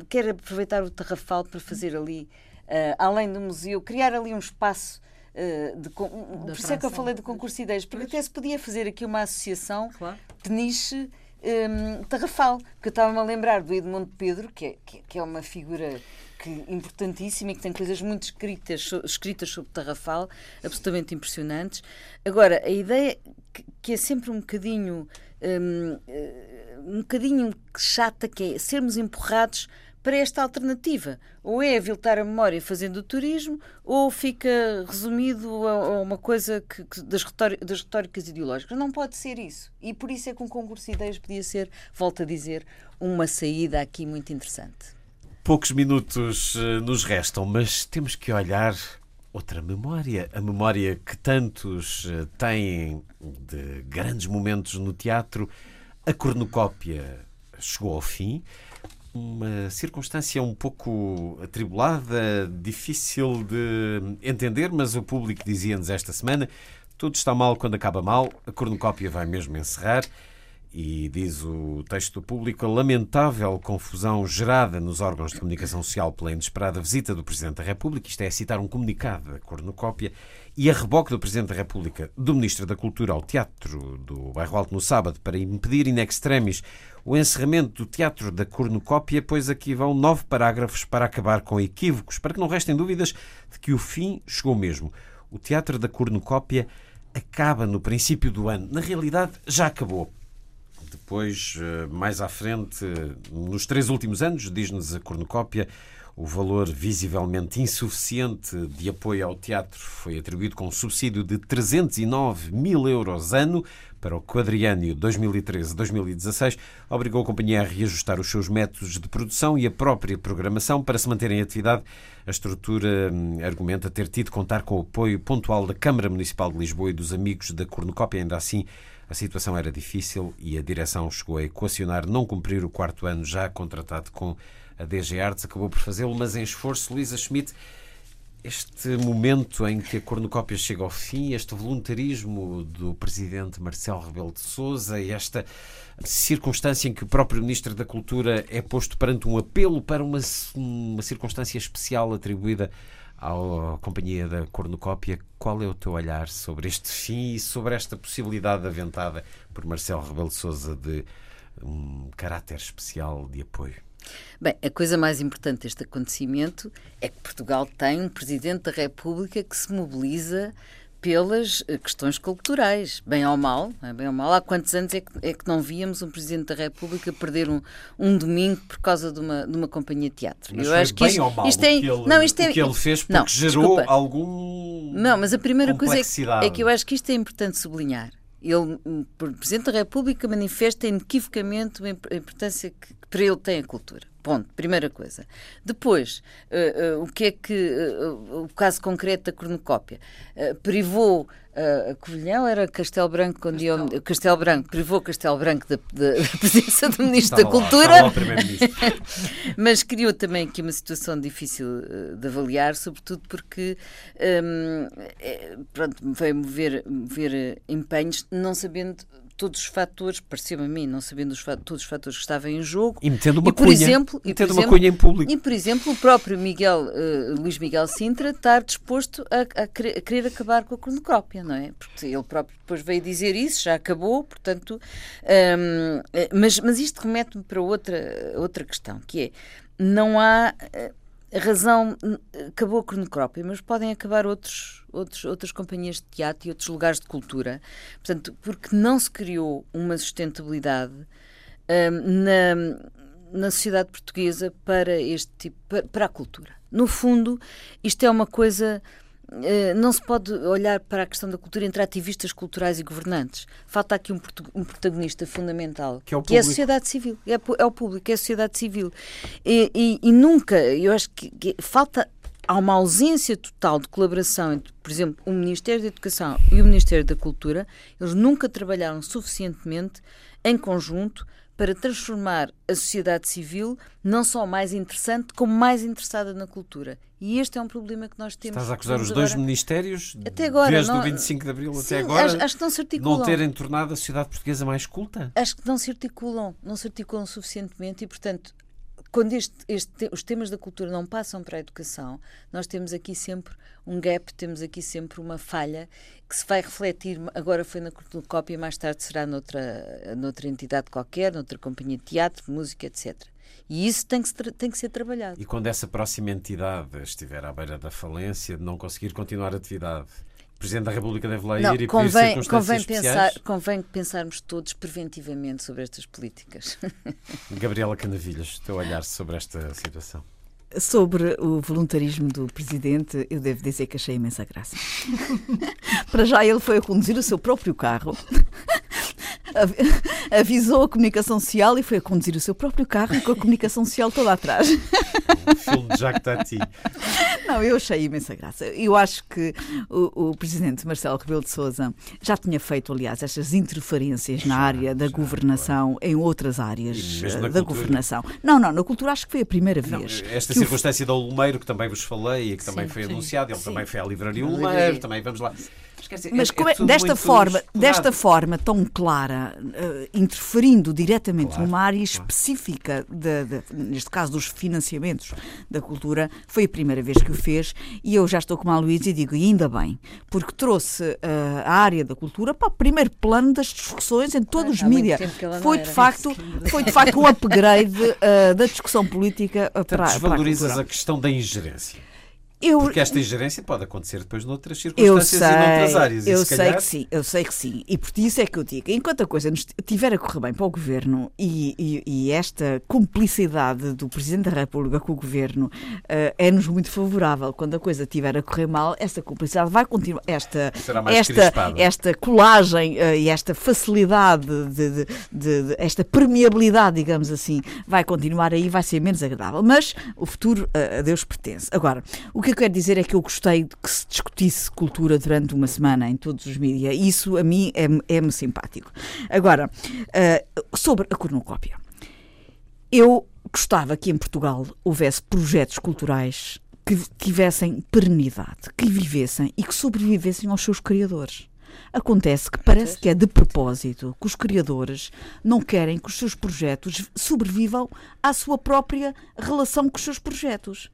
quer aproveitar o Tarrafal para fazer ali, uh, além do museu, criar ali um espaço. Uh, de, por isso é que eu falei de concurso de ideias, porque até se podia fazer aqui uma associação claro. Peniche um, Tarrafal, porque eu estava-me a lembrar do Edmundo Pedro, que é, que é uma figura que, importantíssima e que tem coisas muito escritas, escritas sobre Tarrafal, absolutamente impressionantes. Agora, a ideia que, que é sempre um bocadinho um, eh, um bocadinho chata, que é sermos empurrados para esta alternativa. Ou é aviltar a memória fazendo o turismo, ou fica resumido a, a uma coisa que, que, das, das, retóricas ideológicas. Não pode ser isso. E por isso é que um concurso de ideias podia ser, volto a dizer, uma saída aqui muito interessante. Poucos minutos uh, nos restam, mas temos que olhar outra memória. A memória que tantos uh, têm de grandes momentos no teatro. A cornucópia chegou ao fim uma circunstância um pouco atribulada, difícil de entender, mas o público dizia-nos esta semana: tudo está mal quando acaba mal, a cornucópia vai mesmo encerrar. E diz o texto público a lamentável confusão gerada nos órgãos de comunicação social pela inesperada visita do Presidente da República, isto é, citar um comunicado da cornucópia, e a reboque do Presidente da República do Ministro da Cultura ao Teatro do Bairro Alto no sábado para impedir in extremis o encerramento do Teatro da Cornucópia, pois aqui vão nove parágrafos para acabar com equívocos, para que não restem dúvidas de que o fim chegou mesmo. O Teatro da Cornucópia acaba no princípio do ano. Na realidade, já acabou. Depois, eh, mais à frente, nos três últimos anos, diz-nos a cornucópia, o valor visivelmente insuficiente de apoio ao teatro foi atribuído com um subsídio de 309 mil euros ano para o quadriênio 2013-2016, obrigou a companhia a reajustar os seus métodos de produção e a própria programação para se manter em atividade. A estrutura hum, argumenta ter tido contar com o apoio pontual da Câmara Municipal de Lisboa e dos amigos da Cornucópia. Ainda assim, a situação era difícil e a direção chegou a equacionar não cumprir o quarto ano já contratado com a DG Artes. Acabou por fazê-lo, mas em esforço, Luísa Schmidt este momento em que a cornucópia chega ao fim, este voluntarismo do presidente Marcelo Rebelo de Sousa e esta circunstância em que o próprio Ministro da Cultura é posto perante um apelo para uma, uma circunstância especial atribuída à Companhia da Cornucópia, qual é o teu olhar sobre este fim e sobre esta possibilidade aventada por Marcelo Rebelo de Sousa de um caráter especial de apoio? Bem, a coisa mais importante deste acontecimento é que Portugal tem um Presidente da República que se mobiliza pelas eh, questões culturais, bem ou mal, é? bem ou mal. Há quantos anos é que, é que, não víamos um Presidente da República perder um, um domingo por causa de uma, de uma companhia de teatro? Mas Eu acho que bem isto, ou mal isto é, que ele, não, isto é, que ele fez porque não, gerou desculpa. algum Não, mas a primeira coisa é que, é que eu acho que isto é importante sublinhar. Ele, o Presidente da República manifesta inequivocamente a importância que, que para ele tem a cultura. Ponto, primeira coisa. Depois, uh, uh, o que é que uh, o caso concreto da cornucópia privou a Covilhão era Castelo Branco quando Castelo. Iam, Castelo Branco privou Castelo Branco da, presença do Ministro da Cultura, mas criou também aqui uma situação difícil de avaliar, sobretudo porque um, é, pronto, veio mover, mover empenhos, não sabendo todos os fatores, pareceu-me a mim, não sabendo os, todos os fatores que estavam em jogo. E metendo uma e, por cunha. Exemplo, e, metendo por uma cunha em público. E, por exemplo, o próprio Miguel, uh, Luís Miguel Sintra estar disposto a, a, querer, a, querer, acabar com a cornucópia, não é? Porque ele próprio depois veio dizer isso, já acabou, portanto... Um, eh, mas, mas isto remete-me para outra, outra questão, que é, não há... A razão acabou a cornucópia, mas podem acabar outros, outros, outras companhias de teatro e outros lugares de cultura. Portanto, porque não se criou uma sustentabilidade um, na, na sociedade portuguesa para este tipo, para, para a cultura. No fundo, isto é uma coisa não se pode olhar para a questão da cultura entre ativistas culturais e governantes. Falta aqui um, um protagonista fundamental, que é, que é, a sociedade civil, é, é, o público, é a sociedade civil. E, e, e nunca, eu acho que, que, falta. Há uma ausência total de colaboração entre, por exemplo, o Ministério da Educação e o Ministério da Cultura. Eles nunca trabalharam suficientemente em conjunto para transformar a sociedade civil não só mais interessante, como mais interessada na cultura. E este é um problema que nós temos. Estás a acusar os dois ministérios, até agora, desde não, o 25 de Abril sim, até agora, acho, acho, que não, se articulam. não terem tornado a sociedade portuguesa mais culta? Acho que não se articulam, não se articulam suficientemente e, portanto, quando este, este, os temas da cultura não passam para a educação, nós temos aqui sempre um gap, temos aqui sempre uma falha que se vai refletir, agora foi na cópia, mais tarde será noutra, noutra entidade qualquer, noutra companhia de teatro, música, etc. E isso tem que, tem que ser trabalhado. E quando essa próxima entidade estiver à beira da falência, de não conseguir continuar a atividade, Presidente da República deve lá não, ir e convém, pedir convém pensar, convém pensarmos todos preventivamente sobre estas políticas. Gabriela Canavilhas, teu olhar sobre esta situação. Sobre o voluntarismo do Presidente, eu devo dizer que achei imensa graça. Para já, ele foi a conduzir o seu próprio carro avisou a comunicação social e foi a conduzir o seu próprio carro com a comunicação social toda atrás. Um filme de Jacques Tati. Não, eu achei imensa graça. Eu acho que o, o presidente Marcelo Rebelo de Sousa já tinha feito, aliás, estas interferências na área da governação em outras áreas eh, da cultura. governação. Não, não, na cultura acho que foi a primeira vez. Não, esta circunstância o... do Lumeiro, que também vos falei e que também sim, foi anunciado, ele sim. também foi à livraria Lumeiro, também vamos lá. Dizer, Mas é, é desta, forma, desta forma tão clara, uh, interferindo diretamente claro, numa área claro. específica, de, de, neste caso dos financiamentos da cultura, foi a primeira vez que o fez e eu já estou com a Luísa e digo, e ainda bem, porque trouxe uh, a área da cultura para o primeiro plano das discussões em todos os mídias. Foi de, facto, foi de facto um upgrade uh, da discussão política para, desvalorizas para a, a questão da ingerência. Eu, Porque esta ingerência pode acontecer depois noutras circunstâncias sei, e noutras áreas. Eu sei calhar... que sim, eu sei que sim. E por isso é que eu digo, enquanto a coisa estiver a correr bem para o Governo e, e, e, esta cumplicidade do Presidente da República com o Governo uh, é-nos muito favorável. Quando a coisa estiver a correr mal, esta cumplicidade vai continuar. Esta, esta, esta colagem uh, e esta facilidade, de, de, de, de, esta permeabilidade, digamos assim, vai continuar aí, vai ser menos agradável. Mas o futuro uh, a Deus pertence. Agora, o que que eu quero dizer é que eu gostei de que se discutisse cultura durante uma semana em todos os mídias. Isso a mim é-me é simpático. Agora, uh, sobre a cornucópia. Eu gostava que em Portugal houvesse projetos culturais que tivessem perenidade, que vivessem e que sobrevivessem aos seus criadores. Acontece que parece que é de propósito que os criadores não querem que os seus projetos sobrevivam à sua própria relação com os seus projetos.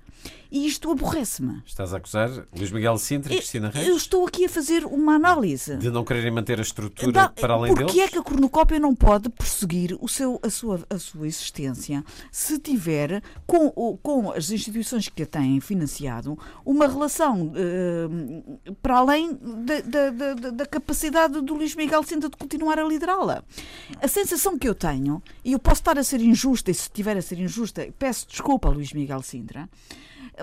E isto aborrece-me. Estás a acusar Luís Miguel Sintra e Cristina Reis? Eu estou aqui a fazer uma análise. De não quererem manter a estrutura não, para além deles? Porque é que a cornucópia não pode prosseguir o seu, a, sua, a sua existência se tiver, com, com as instituições que a têm financiado, uma relação uh, para além da, da, da, da, capacidade do Luís Miguel Sintra de continuar a liderá-la? A sensação que eu tenho, e eu posso estar a ser injusta, e se estiver a ser injusta, peço desculpa a Luís Miguel Sintra,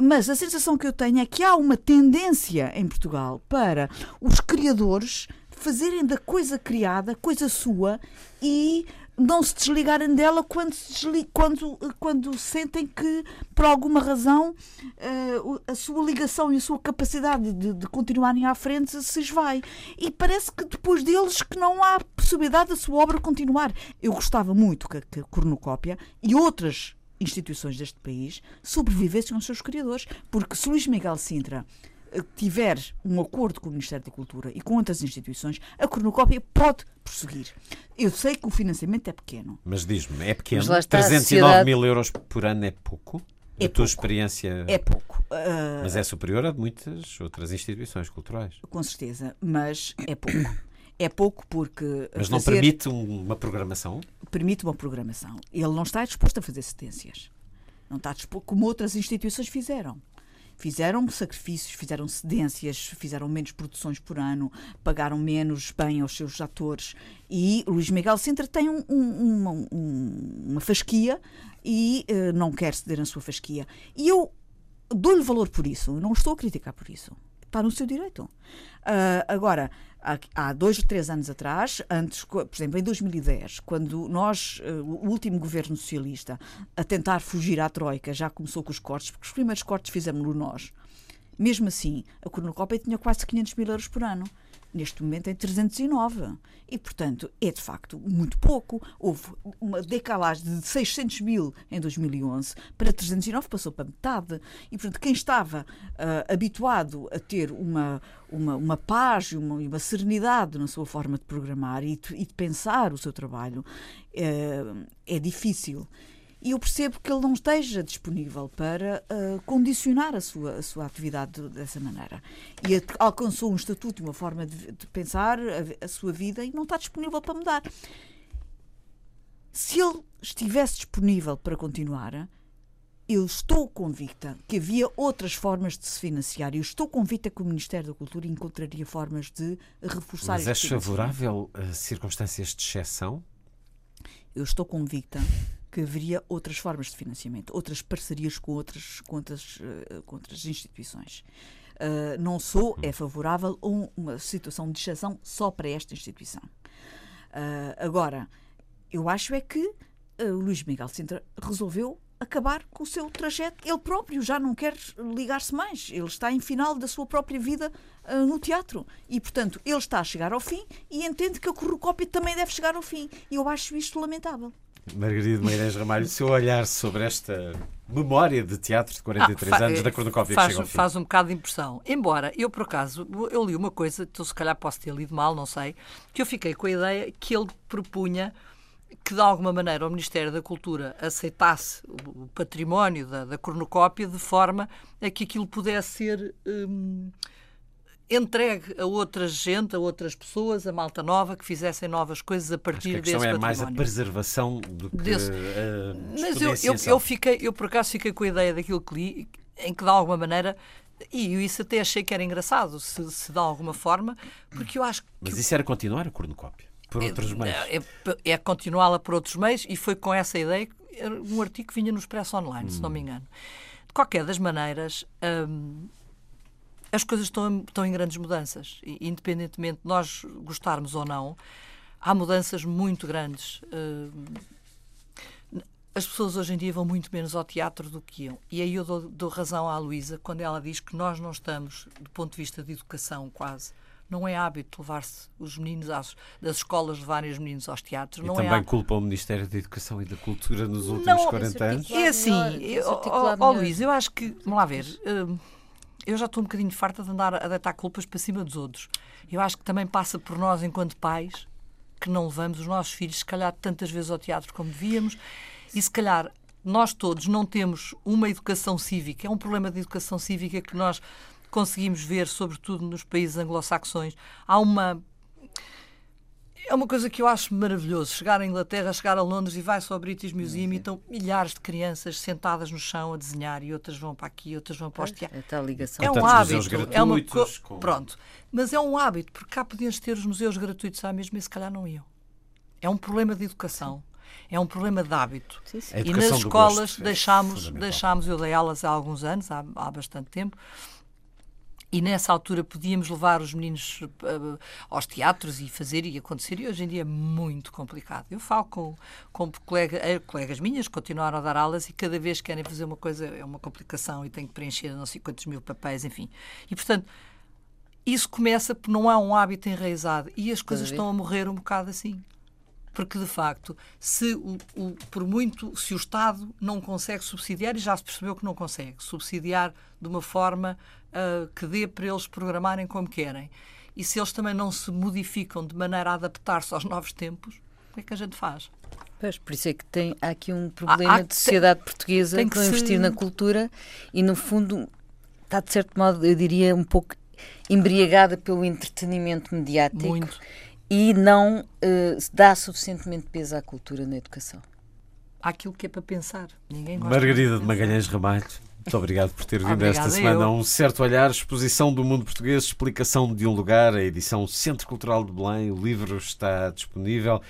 mas a sensação que eu tenho é que há uma tendência em Portugal para os criadores fazerem da coisa criada coisa sua e não se desligarem dela quando, se quando, quando sentem que, por alguma razão, uh, a sua ligação e a sua capacidade de, de, continuarem à frente se esvai. E parece que depois deles que não há possibilidade da sua obra continuar. Eu gostava muito que a Cornucópia e outras instituições deste país sobrevivessem aos seus criadores. Porque se Luís Miguel Sintra eh, tiver um acordo com o Ministério da Cultura e com outras instituições, a cornucópia pode prosseguir. Eu sei que o financiamento é pequeno. Mas diz-me, é pequeno? 309 sociedade... mil euros por ano é pouco? É a tua experiência. É pouco. Uh... Mas é superior a de muitas outras instituições culturais. Com certeza, mas é pouco. É pouco porque. Mas não fazer... permite uma programação? Permite uma programação. Ele não está disposto a fazer cedências. Não está disposto, como outras instituições fizeram. Fizeram sacrifícios, fizeram cedências, fizeram menos produções por ano, pagaram menos bem aos seus atores. E Luís Miguel Sintra tem um, um, uma, um, uma fasquia e uh, não quer ceder a sua fasquia. E eu dou-lhe valor por isso, não estou a criticar por isso. Está no seu direito. Uh, agora, há, dois ou três anos atrás, antes, por exemplo, em 2010, quando nós, uh, o último governo socialista, a tentar fugir à Troika, já começou com os cortes, porque os primeiros cortes fizemos nós. Mesmo assim, a cornucópia tinha quase 500 mil euros por ano neste momento em 309. E, portanto, é de facto muito pouco. Houve uma decalagem de 600 mil em 2011 para 309, passou para metade. E, portanto, quem estava uh, habituado a ter uma, uma, uma paz e uma, uma, serenidade na sua forma de programar e de, e de pensar o seu trabalho, uh, é difícil e eu percebo que ele não esteja disponível para uh, condicionar a sua, a sua atividade dessa maneira. E alcançou um estatuto e uma forma de, de pensar a, a, sua vida e não está disponível para mudar. Se ele estivesse disponível para continuar, eu estou convicta que havia outras formas de se financiar. Eu estou convicta que o Ministério da Cultura encontraria formas de reforçar Mas és favorável a circunstâncias de exceção? Eu estou convicta que haveria outras formas de financiamento, outras parcerias com outras, com outras, uh, com outras instituições. Uh, não sou é favorável a uma situação de exceção só para esta instituição. Uh, agora, eu acho é que o Luís Miguel Sintra resolveu acabar com o seu trajeto. Ele próprio já não quer ligar-se mais. Ele está em final da sua própria vida uh, no teatro. E, portanto, ele está a chegar ao fim e entende que a corrucópia também deve chegar ao fim. E eu acho isto lamentável. Margarida Meirelles Ramalho, o seu olhar sobre esta memória de teatro de 43 ah, anos da cornucópia faz, que chega. Faz um bocado de impressão. Embora, eu por acaso, eu li uma coisa, então se calhar posso ter lido mal, não sei, que eu fiquei com a ideia que ele propunha que de alguma maneira o Ministério da Cultura aceitasse o património da, da cornucópia de forma a que aquilo pudesse ser... Hum, entregue a outra gente, a outras pessoas, a malta nova, que fizessem novas coisas a partir desse património. A questão é mais a preservação do que desse. a Mas eu, eu, eu, fiquei, eu por acaso fiquei com a ideia daquilo que li, em que de alguma maneira E isso até achei que era engraçado, se, se de alguma forma, porque eu acho que. Mas isso era continuar a cornucópia? Por é, outros meios? É, é, é continuá-la por outros meios e foi com essa ideia que um artigo que vinha no Expresso Online, hum. se não me hum. engano. De qualquer das maneiras. Hum, as coisas estão, estão em grandes mudanças. E, independentemente de nós gostarmos ou não, há mudanças muito grandes. Hum, as pessoas hoje em dia vão muito menos ao teatro do que iam. E aí eu dou, dou razão à Luísa quando ela diz que nós não estamos, do ponto de vista de educação, quase. Não é hábito levar-se os meninos às, das escolas levarem os meninos aos teatros. E não também é culpa o Ministério da Educação e da Cultura nos últimos não, 40 anos? É assim, ó oh, oh, Luís, eu acho que, vamos lá ver, hum, eu já estou um bocadinho farta de andar a deitar culpas para cima dos outros. Eu acho que também passa por nós, enquanto pais, que não levamos os nossos filhos, se calhar, tantas vezes ao teatro como devíamos e se calhar nós todos não temos uma educação cívica. É um problema de educação cívica que nós conseguimos ver, sobretudo nos países anglo-saxões. Há uma. É uma coisa que eu acho maravilhoso. Chegar à Inglaterra, chegar a Londres e vai-se ao British Museum e estão milhares de crianças sentadas no chão a desenhar e outras vão para aqui, outras vão para os teatros. É, ligação. é um hábito. É uma co... com... Pronto. Mas é um hábito, porque cá podiam ter os museus gratuitos à mesma e se calhar não iam. É um problema de educação é um problema de hábito. Sim, sim. E nas escolas é deixámos, deixámos, eu dei aulas há alguns anos, há, há bastante tempo, e nessa altura podíamos levar os meninos uh, aos teatros e fazer e acontecer, e hoje em dia é muito complicado. Eu falo com, com colega, eh, colegas minhas que continuaram a dar aulas e cada vez que querem fazer uma coisa é uma complicação e têm que preencher não sei quantos mil papéis, enfim. E portanto, isso começa por não há um hábito enraizado e as coisas estão a morrer um bocado assim porque de facto, se o, o, por muito se o Estado não consegue subsidiar, e já se percebeu que não consegue, subsidiar de uma forma uh, que dê para eles programarem como querem, e se eles também não se modificam de maneira a adaptar-se aos novos tempos, o que é que a gente faz? Pois, por isso é que tem, há aqui um problema há, há, de sociedade tem, portuguesa tem que, que investir se... na cultura e, no fundo, está de certo modo, eu diria, um pouco embriagada pelo entretenimento mediático. Muito e não uh, dá suficientemente peso à cultura na educação. Há aquilo que é para pensar. Ninguém Margarida de, de Magalhães Ramalho. Muito obrigado por ter vindo esta semana a um certo olhar, exposição do mundo português, explicação de um lugar, a edição Centro Cultural de Belém, o livro está disponível.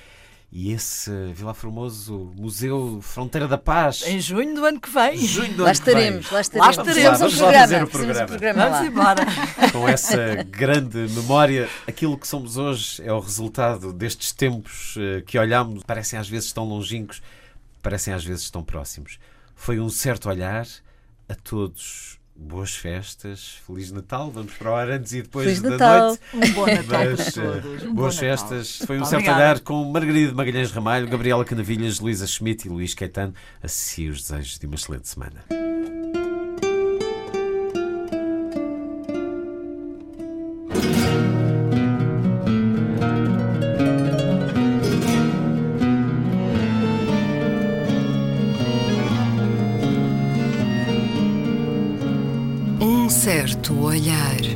E esse Vila Formoso Museu Fronteira da Paz. Em junho do ano que vem. Junho do lá, ano estaremos, lá estaremos, lá estaremos. Vamos lá, fazer o programa. programa Vamos embora. Com essa grande memória, aquilo que somos hoje é o resultado destes tempos eh, que olhamos, parecem às vezes tão longínquos, parecem às vezes tão próximos. Foi um certo olhar a todos boas festas, Feliz Natal, vamos para o ar antes e depois Feliz da Natal. noite. Um bom Natal Mas, para eh, todos. Um boas festas. Foi um certo olhar com Margarida Magalhães Ramalho, Gabriela Canavilhas, Luísa Schmidt e Luís Caetano. Assim os desejos de uma excelente semana. Certo olhar.